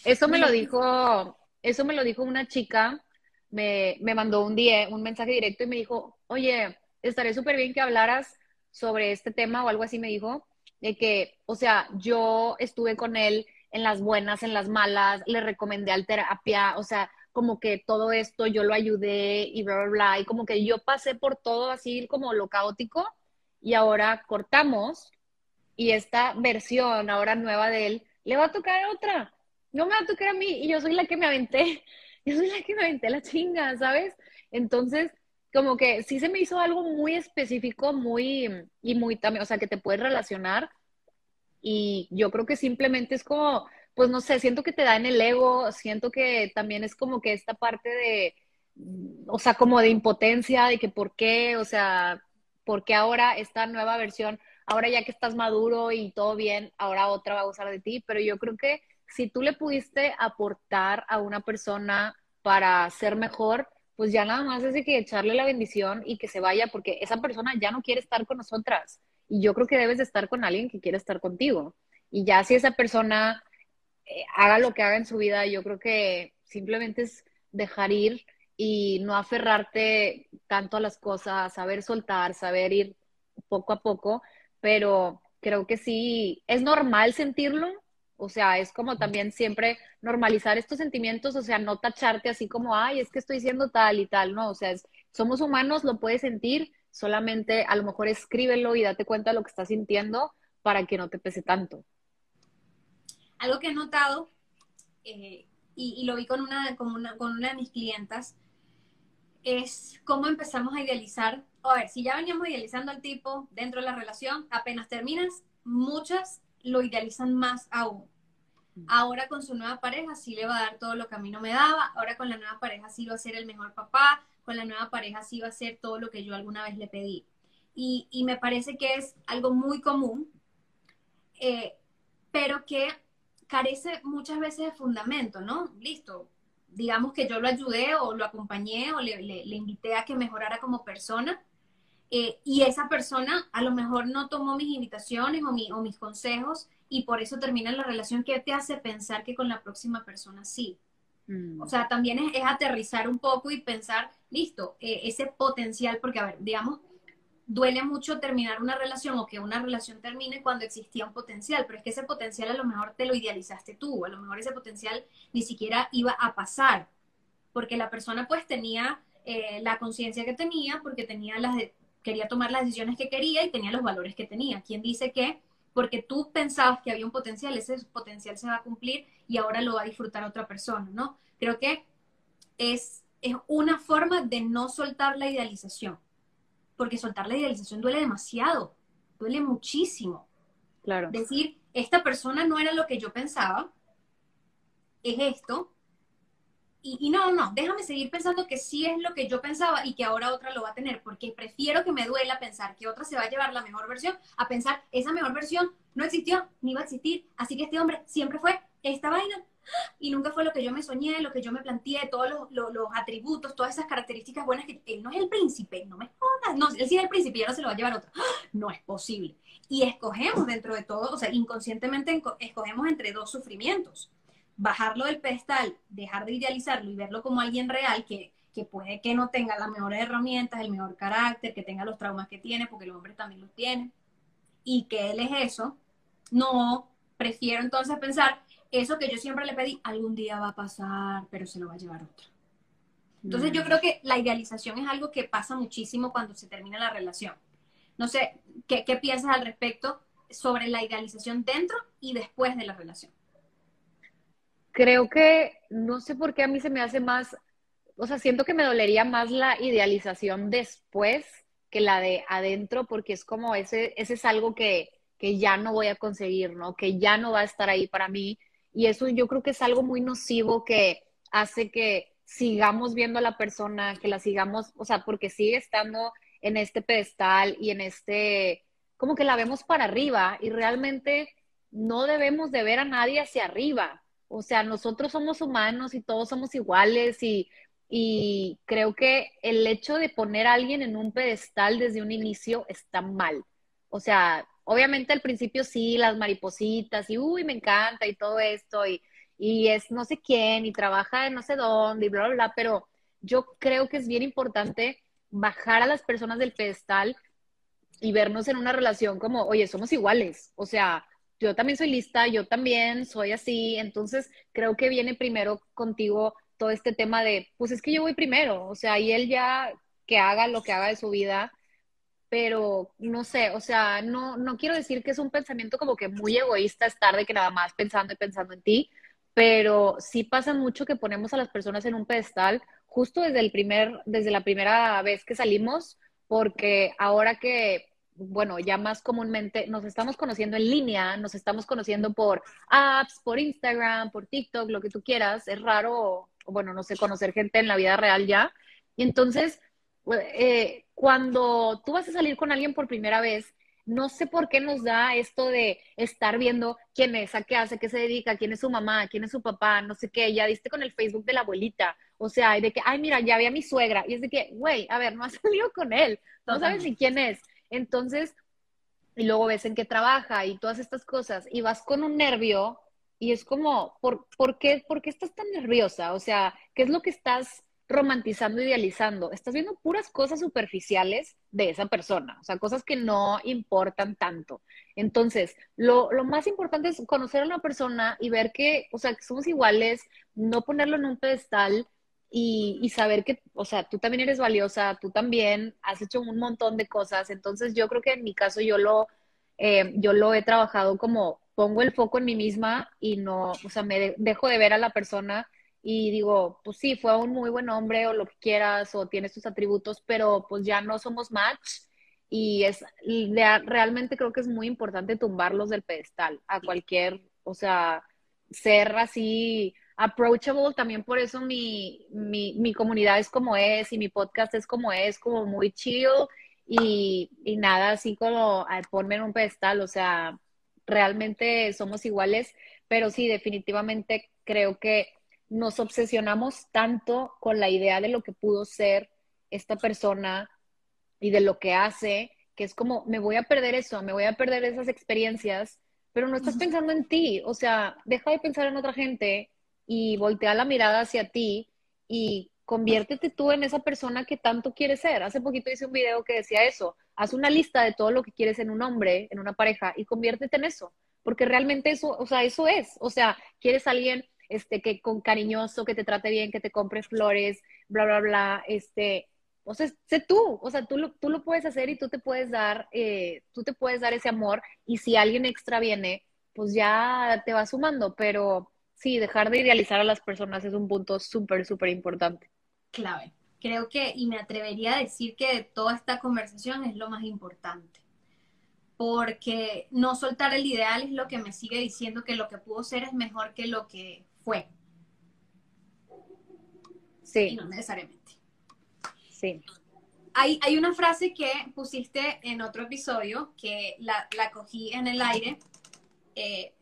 Eso me lo dijo, eso me lo dijo una chica, me, me mandó un día un mensaje directo y me dijo, oye, estaré súper bien que hablaras sobre este tema o algo así me dijo, de que, o sea, yo estuve con él en las buenas, en las malas, le recomendé al terapia, o sea, como que todo esto yo lo ayudé y bla, bla, bla, y como que yo pasé por todo así como lo caótico y ahora cortamos y esta versión ahora nueva de él le va a tocar a otra, no me va a tocar a mí y yo soy la que me aventé, <laughs> yo soy la que me aventé la chinga, ¿sabes? Entonces, como que sí se me hizo algo muy específico, muy, y muy también, o sea, que te puedes relacionar y yo creo que simplemente es como, pues no sé, siento que te da en el ego, siento que también es como que esta parte de, o sea, como de impotencia, de que por qué, o sea, por qué ahora esta nueva versión, ahora ya que estás maduro y todo bien, ahora otra va a usar de ti, pero yo creo que si tú le pudiste aportar a una persona para ser mejor, pues ya nada más es de que echarle la bendición y que se vaya, porque esa persona ya no quiere estar con nosotras. Y yo creo que debes de estar con alguien que quiere estar contigo. Y ya si esa persona eh, haga lo que haga en su vida, yo creo que simplemente es dejar ir y no aferrarte tanto a las cosas, saber soltar, saber ir poco a poco, pero creo que sí, es normal sentirlo, o sea, es como también siempre normalizar estos sentimientos, o sea, no tacharte así como, ay, es que estoy siendo tal y tal, no, o sea, somos humanos, lo puedes sentir, solamente a lo mejor escríbelo y date cuenta de lo que estás sintiendo para que no te pese tanto. Algo que he notado, eh, y, lo vi con una, con, una, con una de mis clientas, es cómo empezamos a idealizar. A ver, si ya veníamos idealizando al tipo dentro de la relación, apenas terminas, muchas lo idealizan más aún. Ahora con su nueva pareja sí le va a dar todo lo que a mí no me daba, ahora con la nueva pareja sí va a ser el mejor papá, con la nueva pareja sí va a ser todo lo que yo alguna vez le pedí. Y, y me parece que es algo muy común, eh, pero que carece muchas veces de fundamento, ¿no? Listo, digamos que yo lo ayudé o lo acompañé o le, le, invité a que mejorara como persona. Eh, y esa persona a lo mejor no tomó mis invitaciones o, mi, o mis consejos y por eso termina la relación que te hace pensar que con la próxima persona sí. Mm. O sea, también es, aterrizar un poco y pensar, listo, eh, ese potencial, porque a ver, digamos, duele mucho terminar una relación o que una relación termine cuando existía un potencial, pero es que ese potencial a lo mejor te lo idealizaste tú, a lo mejor ese potencial ni siquiera iba a pasar, porque la persona pues tenía eh, la conciencia que tenía, porque tenía las quería tomar las decisiones que quería y tenía los valores que tenía. ¿Quién dice que porque tú pensabas que había un potencial, ese potencial se va a cumplir y ahora lo va a disfrutar otra persona, ¿no? Creo que es, es una forma de no soltar la idealización, porque soltar la idealización duele demasiado, duele muchísimo. Claro. Decir, esta persona no era lo que yo pensaba, es esto, y, no, no, déjame seguir pensando que sí es lo que yo pensaba y que ahora otra lo va a tener, porque prefiero que me duela pensar que otra se va a llevar la mejor versión a pensar esa mejor versión no existió ni va a existir, así que este hombre siempre fue esta vaina y nunca fue lo que yo me soñé, lo que yo me planteé, todos los, los, atributos, todas esas características buenas que él no es el príncipe, no me jodas, no, él sí es el príncipe y ahora se lo va a llevar otro. No es posible. Y escogemos dentro de todo, o sea, inconscientemente escogemos entre dos sufrimientos bajarlo del pedestal, dejar de idealizarlo y verlo como alguien real que, puede que no tenga las mejores herramientas, el mejor carácter, que tenga los traumas que tiene, porque los hombres también los tienen, y que él es eso, no, prefiero entonces pensar, eso que yo siempre le pedí, algún día va a pasar, pero se lo va a llevar otro. Entonces yo mm. creo que la idealización es algo que pasa muchísimo cuando se termina la relación. No sé, ¿qué, qué piensas al respecto sobre la idealización dentro y después de la relación? Creo que, no sé por qué a mí se me hace más, o sea, siento que me dolería más la idealización después que la de adentro, porque es como ese, ese es algo que, que ya no voy a conseguir, ¿no? Que ya no va a estar ahí para mí. Y eso yo creo que es algo muy nocivo que hace que sigamos viendo a la persona, que la sigamos, o sea, porque sigue estando en este pedestal y en este, como que la vemos para arriba y realmente no debemos de ver a nadie hacia arriba. O sea, nosotros somos humanos y todos somos iguales y, y creo que el hecho de poner a alguien en un pedestal desde un inicio está mal. O sea, obviamente al principio sí, las maripositas y uy, me encanta y todo esto y, y es no sé quién y trabaja en no sé dónde y bla, bla, bla, pero yo creo que es bien importante bajar a las personas del pedestal y vernos en una relación como, oye, somos iguales, o sea, yo también soy lista, yo también soy así, entonces creo que viene primero contigo todo este tema de, pues es que yo voy primero, o sea, y él ya que haga lo que haga de su vida, pero no sé, o sea, no, no quiero decir que es un pensamiento como que muy egoísta estar de que nada más pensando y pensando en ti, pero sí pasa mucho que ponemos a las personas en un pedestal justo desde el primer, desde la primera vez que salimos, porque ahora que, bueno, ya más comúnmente nos estamos conociendo en línea, nos estamos conociendo por apps, por Instagram, por TikTok, lo que tú quieras, es raro, bueno, no sé, conocer gente en la vida real ya. Y entonces, eh, cuando tú vas a salir con alguien por primera vez, no sé por qué nos da esto de estar viendo quién es, a qué hace, qué se dedica, quién es su mamá, quién es su papá, no sé qué, ya diste con el Facebook de la abuelita, o sea, de que, ay, mira, ya vi a mi suegra, y es de que, güey, a ver, no has <laughs> salido con él, no sabes ni quién es. Entonces, y luego ves en qué trabaja y todas estas cosas, y vas con un nervio, y es como, ¿por, ¿por, qué, ¿por qué estás tan nerviosa? O sea, ¿qué es lo que estás romantizando, idealizando, estás viendo puras cosas superficiales de esa persona, o sea, cosas que no importan tanto. Entonces, lo, más importante es conocer a una persona y ver que, o sea, que somos iguales, no ponerlo en un pedestal y, saber que, o sea, tú también eres valiosa, tú también has hecho un montón de cosas. Entonces, yo creo que en mi caso yo lo, eh, yo lo he trabajado como pongo el foco en mí misma y no, o sea, me dejo de ver a la persona y digo, pues sí, fue un muy buen hombre o lo que quieras o tiene sus atributos, pero pues ya no somos match y es realmente creo que es muy importante tumbarlos del pedestal a cualquier, o sea, ser así approachable, también por eso mi, mi, mi comunidad es como es y mi podcast es como es, como muy chill y, y nada así como a ponme en un pedestal, o sea, realmente somos iguales, pero sí, definitivamente creo que nos obsesionamos tanto con la idea de lo que pudo ser esta persona y de lo que hace, que es como, me voy a perder eso, me voy a perder esas experiencias, pero no estás pensando en ti, o sea, deja de pensar en otra gente y voltea la mirada hacia ti y conviértete tú en esa persona que tanto quieres ser. Hace poquito hice un video que decía eso, haz una lista de todo lo que quieres en un hombre, en una pareja y conviértete en eso, porque realmente eso, o sea, eso es, o sea, quieres alguien este, que con cariñoso, que te trate bien, que te compre flores, bla, bla, bla, este, o sea, sé tú, o sea, tú lo, tú lo puedes hacer y tú te puedes dar, eh, tú te puedes dar ese amor y si alguien extra viene, pues ya te va sumando, pero sí, dejar de idealizar a las personas es un punto súper, súper importante. Clave. Creo que, y me atrevería a decir que toda esta conversación es lo más importante porque no soltar el ideal es lo que me sigue diciendo que lo que pudo ser es mejor que lo que fue. Sí. Y no necesariamente. Sí. Hay, hay, una frase que pusiste en otro episodio que la, la cogí en el aire. Eh,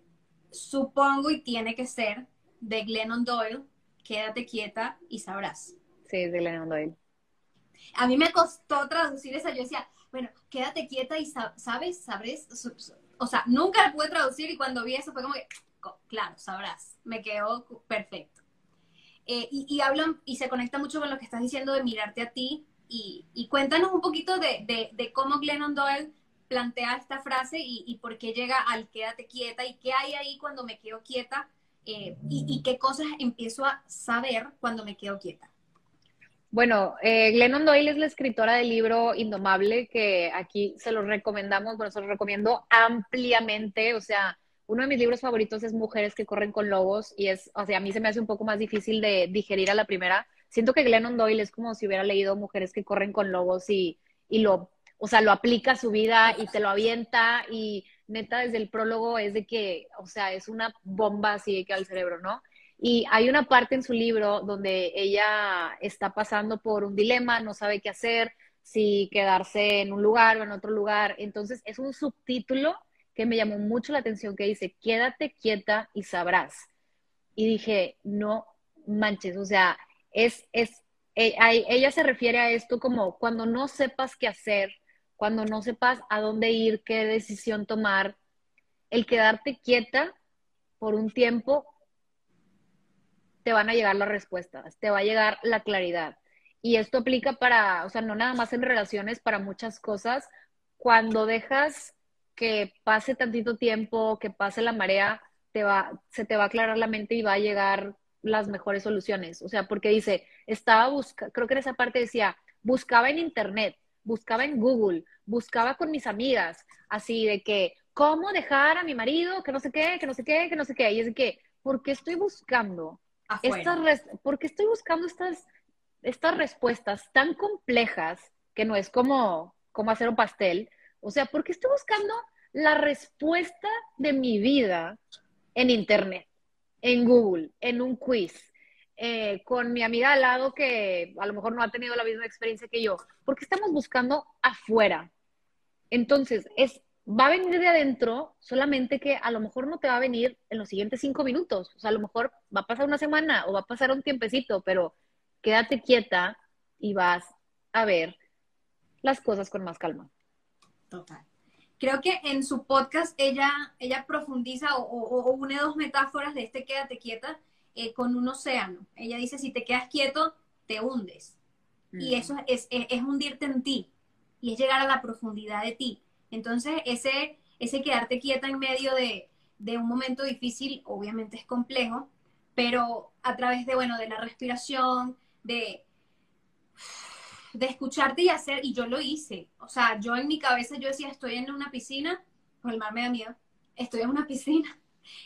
supongo y tiene que ser de Glennon Doyle. Quédate quieta y sabrás. Sí, de Glennon Doyle. A mí me costó traducir esa. Yo decía, bueno, quédate quieta y sabes, sabrás. O sea, nunca la pude traducir y cuando vi eso fue como que, claro, sabrás, me quedó perfecto. Eh, y, hablan y se conecta mucho con lo que estás diciendo de mirarte a ti y, cuéntanos un poquito de, cómo Glennon Doyle plantea esta frase y, por qué llega al quédate quieta y qué hay ahí cuando me quedo quieta eh, y, qué cosas empiezo a saber cuando me quedo quieta. Bueno, eh, Glennon Doyle es la escritora del libro Indomable, que aquí se lo recomendamos, bueno, se lo recomiendo ampliamente, o sea, uno de mis libros favoritos es Mujeres que corren con lobos y es, o sea, a mí se me hace un poco más difícil de digerir a la primera. Siento que Glennon Doyle es como si hubiera leído Mujeres que corren con lobos y, y lo, o sea, lo aplica a su vida y te lo avienta y neta desde el prólogo es de que, o sea, es una bomba así que al cerebro, ¿no? Y hay una parte en su libro donde ella está pasando por un dilema, no sabe qué hacer, si quedarse en un lugar o en otro lugar. Entonces es un subtítulo que me llamó mucho la atención que dice, quédate quieta y sabrás. Y dije, no manches, o sea, es, es, e, ella se refiere a esto como cuando no sepas qué hacer, cuando no sepas a dónde ir, qué decisión tomar, el quedarte quieta por un tiempo te van a llegar las respuestas, te va a llegar la claridad. Y esto aplica para, o sea, no nada más en relaciones, para muchas cosas. Cuando dejas que pase tantito tiempo, que pase la marea, te va, se te va a aclarar la mente y va a llegar las mejores soluciones. O sea, porque dice, estaba buscando, creo que en esa parte decía, buscaba en internet, buscaba en Google, buscaba con mis amigas, así de que, ¿cómo dejar a mi marido? Que no sé qué, que no sé qué, que no sé qué. Y es de que, ¿por qué estoy buscando estas, porque estoy buscando estas, estas respuestas tan complejas que no es como, como hacer un pastel. O sea, porque estoy buscando la respuesta de mi vida en Internet, en Google, en un quiz, eh, con mi amiga al lado que a lo mejor no ha tenido la misma experiencia que yo, porque estamos buscando afuera. Entonces, es va a venir de adentro, solamente que a lo mejor no te va a venir en los siguientes cinco minutos. O sea, a lo mejor va a pasar una semana o va a pasar un tiempecito, pero quédate quieta y vas a ver las cosas con más calma. Total. Creo que en su podcast ella, ella profundiza o, une dos metáforas de este quédate quieta eh, con un océano. Ella dice, si te quedas quieto, te hundes. Y mm. eso es, es hundirte en ti y es llegar a la profundidad de ti entonces, ese, ese quedarte quieta en medio de, un momento difícil, obviamente es complejo, pero a través de, bueno, de la respiración, de, de escucharte y hacer, y yo lo hice. O sea, yo en mi cabeza yo decía, estoy en una piscina, pues el mar me da miedo, estoy en una <laughs> piscina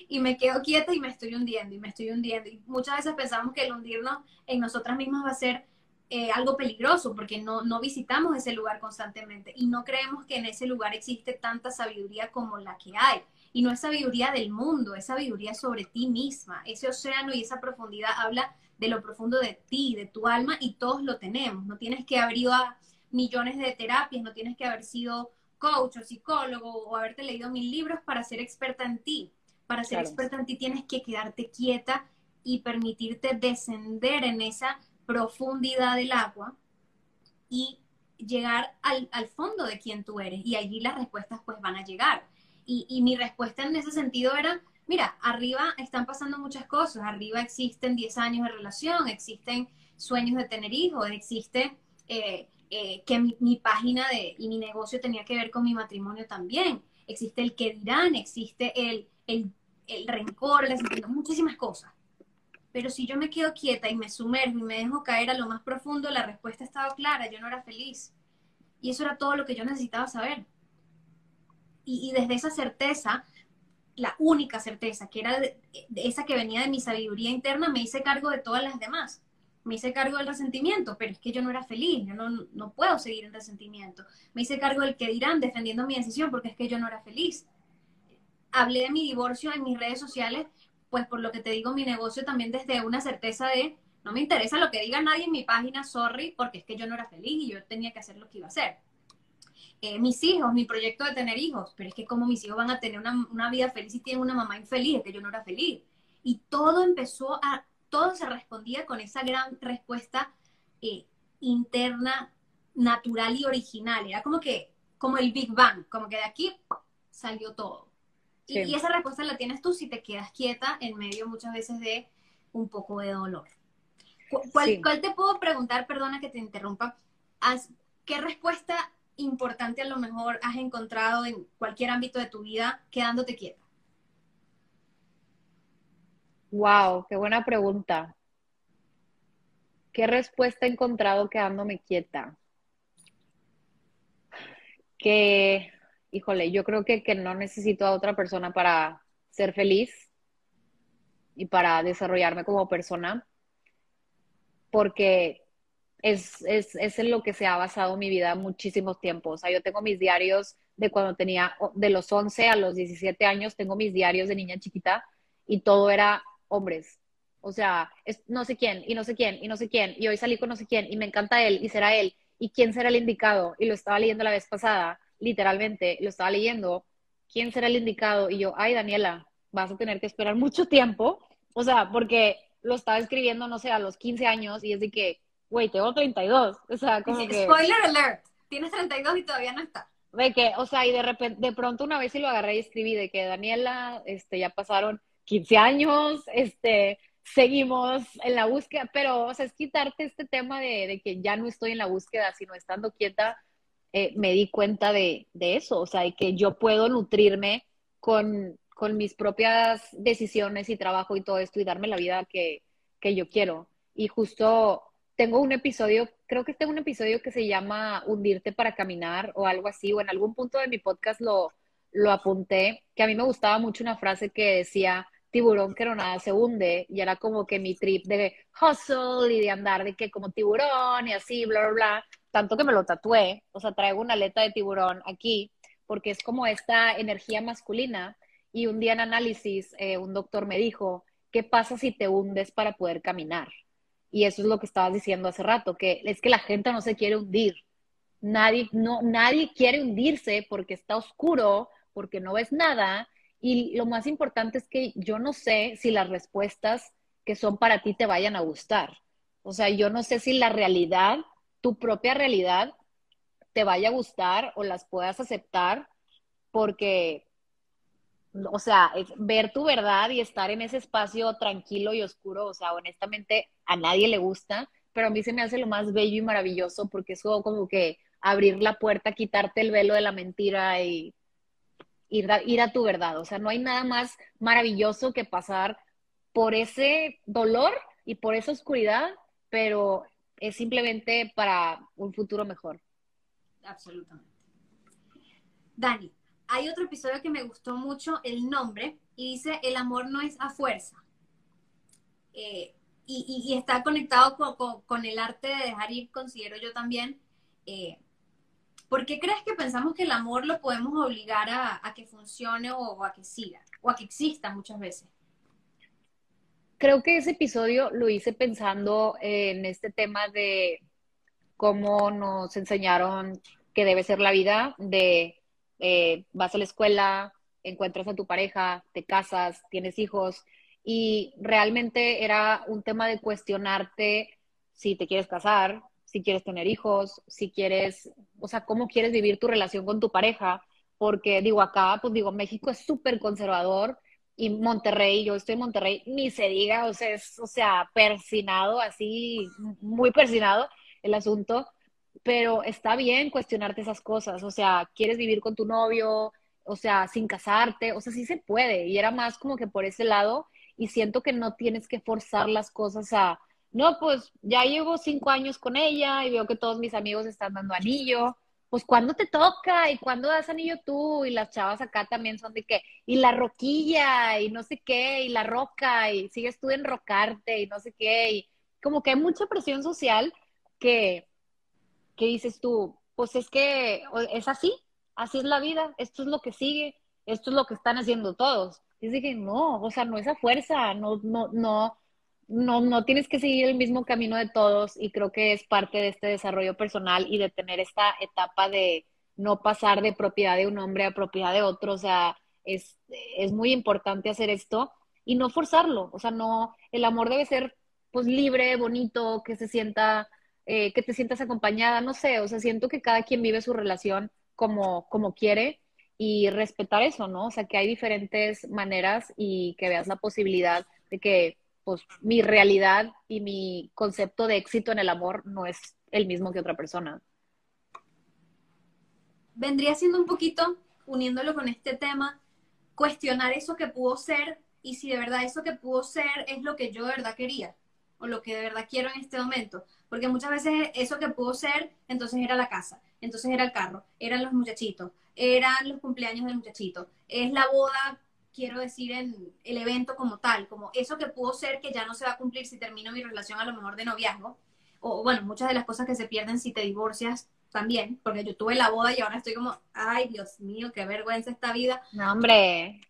y me quedo quieta y me estoy hundiendo y me estoy hundiendo. Muchas veces pensamos que el hundirnos en nosotras mismas va a ser eh, algo peligroso porque no, no visitamos ese lugar constantemente y no creemos que en ese lugar existe tanta sabiduría como la que hay. Y no es sabiduría del mundo, es sabiduría sobre ti misma. Ese océano y esa profundidad habla de lo profundo de ti, de tu alma, y todos lo tenemos. No tienes que haber ido a millones de terapias, no tienes que haber sido coach o psicólogo o haberte leído mil libros para ser experta en ti. Para ser experta en ti tienes que quedarte quieta y permitirte descender en esa profundidad del agua y llegar al, fondo de quién tú eres. Y allí las respuestas pues van a llegar. Y, mi respuesta en ese sentido era, mira, arriba están pasando muchas cosas, arriba existen 10 años de relación, existen sueños de tener hijos, existe eh, eh, que mi, página de, y mi negocio tenía que ver con mi matrimonio también, existe el que dirán, existe el, el, el rencor, muchísimas cosas. Pero si yo me quedo quieta y me sumerjo y me dejo caer a lo más profundo, la respuesta estaba clara, yo no era feliz. Y eso era todo lo que yo necesitaba saber. Y, desde esa certeza, la única certeza, que era esa que venía de mi sabiduría interna, me hice cargo de todas las demás. Me hice cargo del resentimiento, pero es que yo no era feliz, yo no, no puedo seguir en resentimiento. Me hice cargo del que dirán defendiendo mi decisión, porque es que yo no era feliz. Hablé de mi divorcio en mis redes sociales pues por lo que te digo, mi negocio también desde una certeza de, no me interesa lo que diga nadie en mi página, sorry, porque es que yo no era feliz y yo tenía que hacer lo que iba a hacer. Eh, mis hijos, mi proyecto de tener hijos, pero es que como mis hijos van a tener una, vida feliz y tienen una mamá infeliz, es que yo no era feliz. Y todo empezó a, todo se respondía con esa gran respuesta eh, interna, natural y original. Era como que, como el Big Bang, como que de aquí salió todo. Y, esa respuesta la tienes tú si te quedas quieta en medio muchas veces de un poco de dolor. ¿Cuál, te puedo preguntar, perdona que te interrumpa, qué respuesta importante a lo mejor has encontrado en cualquier ámbito de tu vida quedándote quieta? Wow, qué buena pregunta. ¿Qué respuesta he encontrado quedándome quieta? Que, híjole, yo creo que, que no necesito a otra persona para ser feliz y para desarrollarme como persona, porque es, es, es, en lo que se ha basado mi vida muchísimos tiempos. O sea, yo tengo mis diarios de cuando tenía, de los 11 a los 17 años, tengo mis diarios de niña chiquita y todo era hombres. O sea, es no sé quién, y no sé quién, y no sé quién, y hoy salí con no sé quién, y me encanta él, y será él, y quién será el indicado, y lo estaba leyendo la vez pasada, literalmente, lo estaba leyendo, quién será el indicado, y yo, ay, Daniela, vas a tener que esperar mucho tiempo, o sea, porque lo estaba escribiendo, no sé, a los 15 años, y es de que, güey, tengo 32, o sea, como <laughs> que... Spoiler alert, tienes 32 y todavía no está. De que, o sea, y de repente, de pronto una vez sí lo agarré y escribí de que Daniela, este, ya pasaron 15 años, este, seguimos en la búsqueda, pero, o sea, es quitarte este tema de, que ya no estoy en la búsqueda, sino estando quieta, eh, me di cuenta de, eso, o sea, de que yo puedo nutrirme con, con, mis propias decisiones y trabajo y todo esto y darme la vida que, que yo quiero. Y justo tengo un episodio, creo que tengo un episodio que se llama Hundirte para caminar o algo así, o en algún punto de mi podcast lo, lo apunté, que a mí me gustaba mucho una frase que decía, tiburón que no nada se hunde, y era como que mi trip de hustle y de andar de que como tiburón y así, bla, bla, bla, tanto que me lo tatué, o sea, traigo una aleta de tiburón aquí, porque es como esta energía masculina, y un día en análisis eh, un doctor me dijo, ¿qué pasa si te hundes para poder caminar? Y eso es lo que estabas diciendo hace rato, que es que la gente no se quiere hundir. Nadie, no, nadie quiere hundirse porque está oscuro, porque no ves nada, y lo más importante es que yo no sé si las respuestas que son para ti te vayan a gustar. O sea, yo no sé si la realidad, tu propia realidad, te vaya a gustar o las puedas aceptar porque, o sea, ver tu verdad y estar en ese espacio tranquilo y oscuro, o sea, honestamente a nadie le gusta, pero a mí se me hace lo más bello y maravilloso porque es como que abrir la puerta, quitarte el velo de la mentira y ir a, tu verdad. O sea, no hay nada más maravilloso que pasar por ese dolor y por esa oscuridad, pero es simplemente para un futuro mejor. Absolutamente. Dani, hay otro episodio que me gustó mucho, el nombre, y dice, el amor no es a fuerza. Eh, y, está conectado con, el arte de dejar ir, considero yo también. Eh, ¿Por qué crees que pensamos que el amor lo podemos obligar a, que funcione o, a que siga, o a que exista muchas veces? Creo que ese episodio lo hice pensando en este tema de cómo nos enseñaron que debe ser la vida, de eh, vas a la escuela, encuentras a tu pareja, te casas, tienes hijos, y realmente era un tema de cuestionarte si te quieres casar, si quieres tener hijos, si quieres, o sea, cómo quieres vivir tu relación con tu pareja, porque digo, acá, pues digo, México es súper conservador y Monterrey, yo estoy en Monterrey, ni se diga, o sea, es, o sea, persinado, así, muy persinado el asunto, pero está bien cuestionarte esas cosas, o sea, quieres vivir con tu novio, o sea, sin casarte, o sea, sí se puede, y era más como que por ese lado, y siento que no tienes que forzar las cosas a, no, pues ya llevo cinco años con ella y veo que todos mis amigos están dando anillo. Pues cuando te toca y cuando das anillo tú y las chavas acá también son de que, y la roquilla y no sé qué, y la roca y sigues tú enrocarte y no sé qué, y como que hay mucha presión social que, que dices tú, pues es que es así, así es la vida, esto es lo que sigue, esto es lo que están haciendo todos. Y dije, no, o sea, no es a fuerza, no, no, no, no, no tienes que seguir el mismo camino de todos y creo que es parte de este desarrollo personal y de tener esta etapa de no pasar de propiedad de un hombre a propiedad de otro, o sea, es, es muy importante hacer esto y no forzarlo, o sea, no, el amor debe ser pues libre, bonito, que se sienta, eh, que te sientas acompañada, no sé, o sea, siento que cada quien vive su relación como, como quiere y respetar eso, ¿no? O sea, que hay diferentes maneras y que veas la posibilidad de que pues mi realidad y mi concepto de éxito en el amor no es el mismo que otra persona. Vendría siendo un poquito, uniéndolo con este tema, cuestionar eso que pudo ser y si de verdad eso que pudo ser es lo que yo de verdad quería. O lo que de verdad quiero en este momento. Porque muchas veces eso que pudo ser, entonces era la casa, entonces era el carro, eran los muchachitos, eran los cumpleaños del muchachito, es la boda, quiero decir, en el evento como tal, como eso que pudo ser que ya no se va a cumplir si termino mi relación a lo mejor de noviazgo, o bueno, muchas de las cosas que se pierden si te divorcias también, porque yo tuve la boda y ahora estoy como, ay, Dios mío, qué vergüenza esta vida. No, hombre.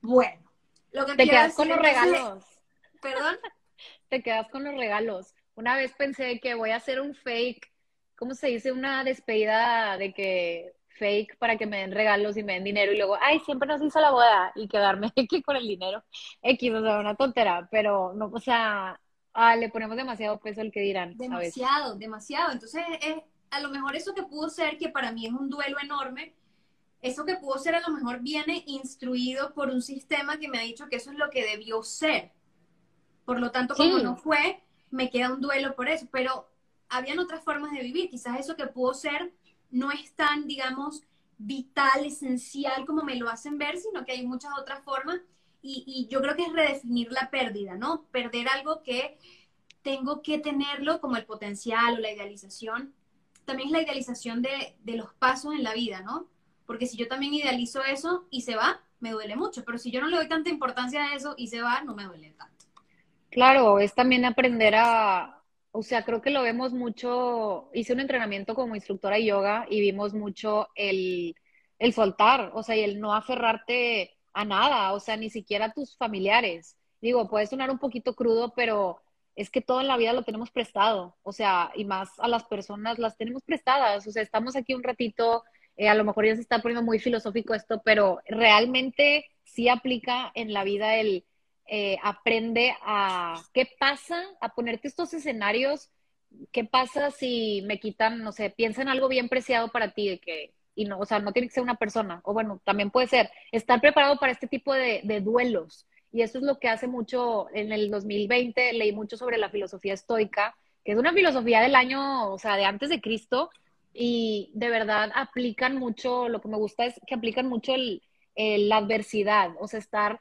Bueno, lo que te quedas con los regalos. ¿Perdón? <laughs> te quedas con los regalos. Una vez pensé que voy a hacer un fake, ¿cómo se dice? Una despedida de que fake para que me den regalos y me den dinero y luego, ay, siempre nos hizo la boda y quedarme <laughs> aquí con el dinero. X, o sea, una tontera, pero no, o sea, ah, le ponemos demasiado peso al que dirán. Demasiado, demasiado. Entonces, es, a lo mejor eso que pudo ser, que para mí es un duelo enorme, eso que pudo ser a lo mejor viene instruido por un sistema que me ha dicho que eso es lo que debió ser. Por lo tanto, como no fue, me queda un duelo por eso. Pero habían otras formas de vivir. Quizás eso que pudo ser no es tan, digamos, vital, esencial como me lo hacen ver, sino que hay muchas otras formas. Y, y yo creo que es redefinir la pérdida, ¿no? Perder algo que tengo que tenerlo como el potencial o la idealización. También es la idealización de, de los pasos en la vida, ¿no? Porque si yo también idealizo eso y se va, me duele mucho. Pero si yo no le doy tanta importancia a eso y se va, no me duele tanto. Claro, es también aprender a, o sea, creo que lo vemos mucho, hice un entrenamiento como instructora de yoga y vimos mucho el, el soltar, o sea, y el no aferrarte a nada, o sea, ni siquiera a tus familiares. Digo, puede sonar un poquito crudo, pero es que todo en la vida lo tenemos prestado, o sea, y más a las personas las tenemos prestadas, o sea, estamos aquí un ratito, eh, a lo mejor ya se está poniendo muy filosófico esto, pero realmente sí aplica en la vida el eh, aprende a qué pasa, a ponerte estos escenarios, qué pasa si me quitan, no sé, piensa en algo bien preciado para ti, que, y no, o sea, no tiene que ser una persona, o bueno, también puede ser, estar preparado para este tipo de, duelos. Y eso es lo que hace mucho, en el 2020 leí mucho sobre la filosofía estoica, que es una filosofía del año, o sea, de antes de Cristo, y de verdad aplican mucho, lo que me gusta es que aplican mucho el, la adversidad, o sea, estar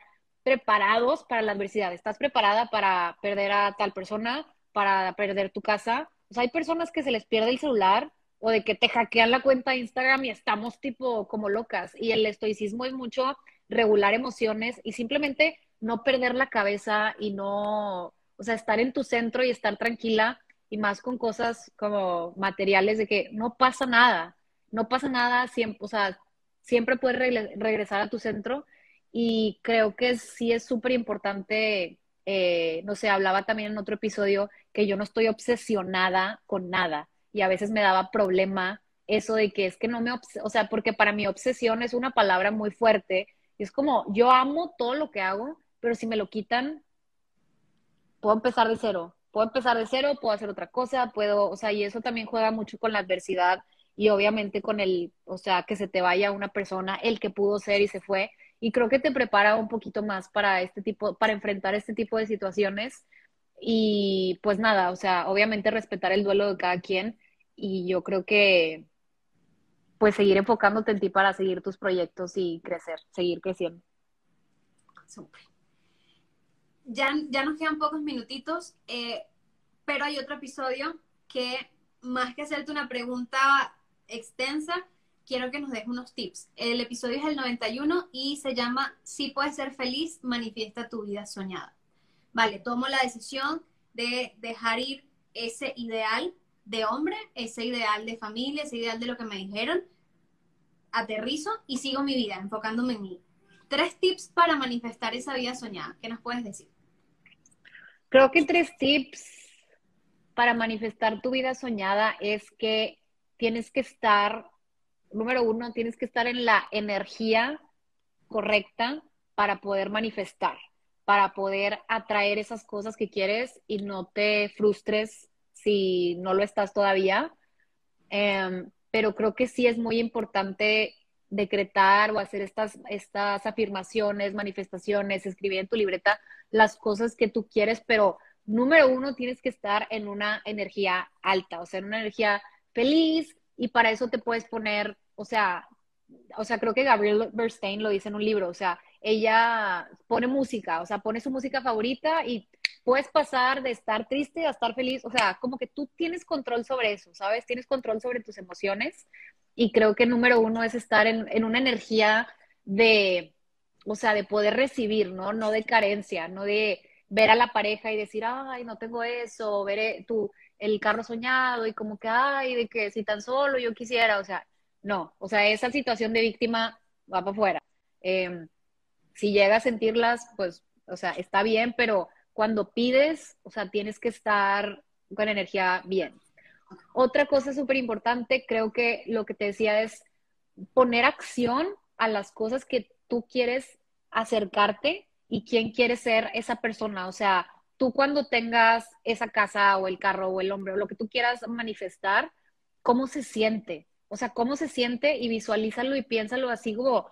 preparados para la adversidad. ¿Estás preparada para perder a tal persona, para perder tu casa? O sea, hay personas que se les pierde el celular o de que te hackean la cuenta de Instagram y estamos tipo como locas. Y el estoicismo es mucho regular emociones y simplemente no perder la cabeza y no, o sea, estar en tu centro y estar tranquila y más con cosas como materiales de que no pasa nada, no pasa nada, siempre, o sea, siempre puedes regresar a tu centro y creo que sí es súper importante, eh, no sé, hablaba también en otro episodio que yo no estoy obsesionada con nada y a veces me daba problema eso de que es que no me, o sea, porque para mí obsesión es una palabra muy fuerte y es como, yo amo todo lo que hago, pero si me lo quitan, puedo empezar de cero, puedo empezar de cero, puedo hacer otra cosa, puedo, o sea, y eso también juega mucho con la adversidad y obviamente con el, o sea, que se te vaya una persona, el que pudo ser y se fue, y creo que te prepara un poquito más para este tipo, para enfrentar este tipo de situaciones. Y pues nada, o sea, obviamente respetar el duelo de cada quien y yo creo que pues seguir enfocándote en ti para seguir tus proyectos y crecer, seguir creciendo. Ya, ya nos quedan pocos minutitos, eh, pero hay otro episodio que más que hacerte una pregunta extensa, quiero que nos dejes unos tips. El episodio es el 91 y se llama Si puedes ser feliz, manifiesta tu vida soñada. Vale, tomo la decisión de dejar ir ese ideal de hombre, ese ideal de familia, ese ideal de lo que me dijeron, aterrizo y sigo mi vida, enfocándome en mí. Tres tips para manifestar esa vida soñada. ¿Qué nos puedes decir? Creo que tres tips para manifestar tu vida soñada es que tienes que estar número uno, tienes que estar en la energía correcta para poder manifestar, para poder atraer esas cosas que quieres y no te frustres si no lo estás todavía. Em, pero creo que sí es muy importante decretar o hacer estas, estas afirmaciones, manifestaciones, escribir en tu libreta las cosas que tú quieres, pero número uno, tienes que estar en una energía alta, o sea, en una energía feliz, y para eso te puedes poner, o sea, o sea, creo que Gabrielle Bernstein lo dice en un libro, o sea, ella pone música, o sea, pone su música favorita y puedes pasar de estar triste a estar feliz, o sea, como que tú tienes control sobre eso, ¿sabes? Tienes control sobre tus emociones y creo que número uno es estar en, en una energía de, o sea, de poder recibir, ¿no? No de carencia, no de ver a la pareja y decir, ay, no tengo eso, ver eh, tu, el carro soñado y como que, ay, de que si tan solo yo quisiera, o sea, no, o sea, esa situación de víctima va para afuera. Em, si llega a sentirlas, pues, o sea, está bien, pero cuando pides, o sea, tienes que estar con energía bien. Otra cosa súper importante, creo que lo que te decía es poner acción a las cosas que tú quieres acercarte y quién quiere ser esa persona. O sea, tú cuando tengas esa casa o el carro o el hombre o lo que tú quieras manifestar, ¿cómo se siente? O sea, ¿cómo se siente? Y visualízalo y piénsalo así como,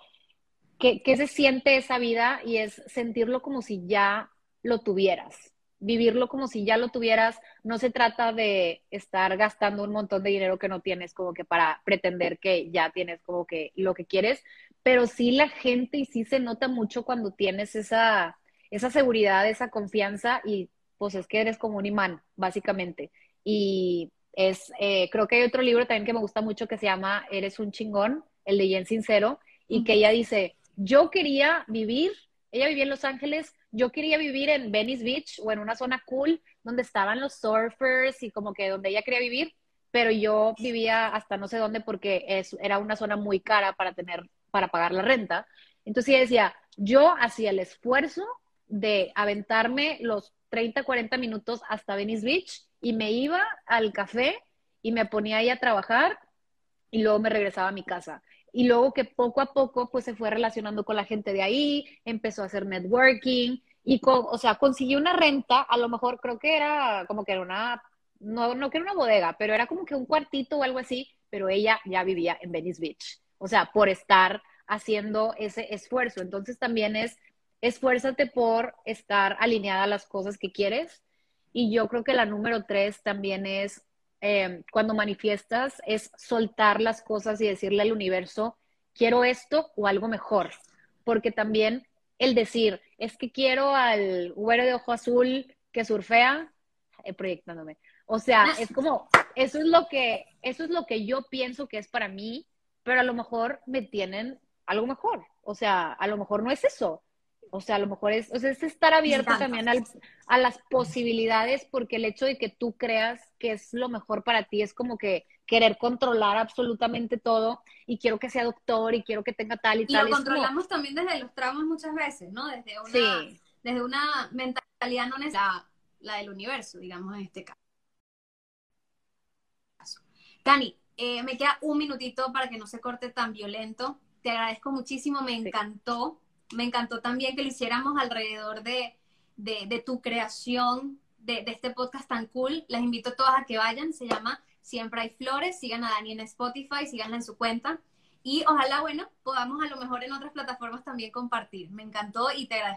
¿qué, qué se siente esa vida? Y es sentirlo como si ya lo tuvieras vivirlo como si ya lo tuvieras. No se trata de estar gastando un montón de dinero que no tienes como que para pretender que ya tienes como que lo que quieres, pero sí la gente y sí se nota mucho cuando tienes esa, esa seguridad, esa confianza y pues es que eres como un imán, básicamente. Y es, eh, creo que hay otro libro también que me gusta mucho que se llama Eres un chingón, el de Jen Sincero, y que ella dice, yo quería vivir, ella vivía en Los Ángeles, yo quería vivir en Venice Beach o en una zona cool donde estaban los surfers y como que donde ella quería vivir, pero yo vivía hasta no sé dónde porque es, era una zona muy cara para tener para pagar la renta. Entonces ella decía, yo hacía el esfuerzo de aventarme los 30, 40 minutos hasta Venice Beach y me iba al café y me ponía ahí a trabajar y luego me regresaba a mi casa. Y luego que poco a poco pues se fue relacionando con la gente de ahí, empezó a hacer networking y, con, o sea, consiguió una renta, a lo mejor creo que era como que era una, no, no que era una bodega, pero era como que un cuartito o algo así, pero ella ya vivía en Venice Beach o sea, por estar haciendo ese esfuerzo. Entonces también es esfuérzate por estar alineada a las cosas que quieres. Y yo creo que la número tres también es em, cuando manifiestas, es soltar las cosas y decirle al universo, quiero esto o algo mejor. Porque también el decir, es que quiero al güero de ojo azul que surfea, eh, proyectándome. O sea, es como, eso es lo que, eso es lo que yo pienso que es para mí pero a lo mejor me tienen algo mejor. O sea, a lo mejor no es eso. O sea, a lo mejor es, o sea, es estar abierto también a las posibilidades, porque el hecho de que tú creas que es lo mejor para ti es como que querer controlar absolutamente todo y quiero que sea doctor y quiero que tenga tal y, tal. Y lo controlamos también desde los traumas muchas veces, ¿no? Desde una, desde una mentalidad no necesaria, la del universo, digamos, en este caso. Dani, eh, me queda un minutito para que no se corte tan violento. Te agradezco muchísimo, me encantó. Me encantó también que lo hiciéramos alrededor de, tu creación, de, este podcast tan cool. Les invito a todas a que vayan. Se llama Siempre hay flores. Sigan a Dani en Spotify, síganla en su cuenta. Y ojalá, bueno, podamos a lo mejor en otras plataformas también compartir. Me encantó y te agradezco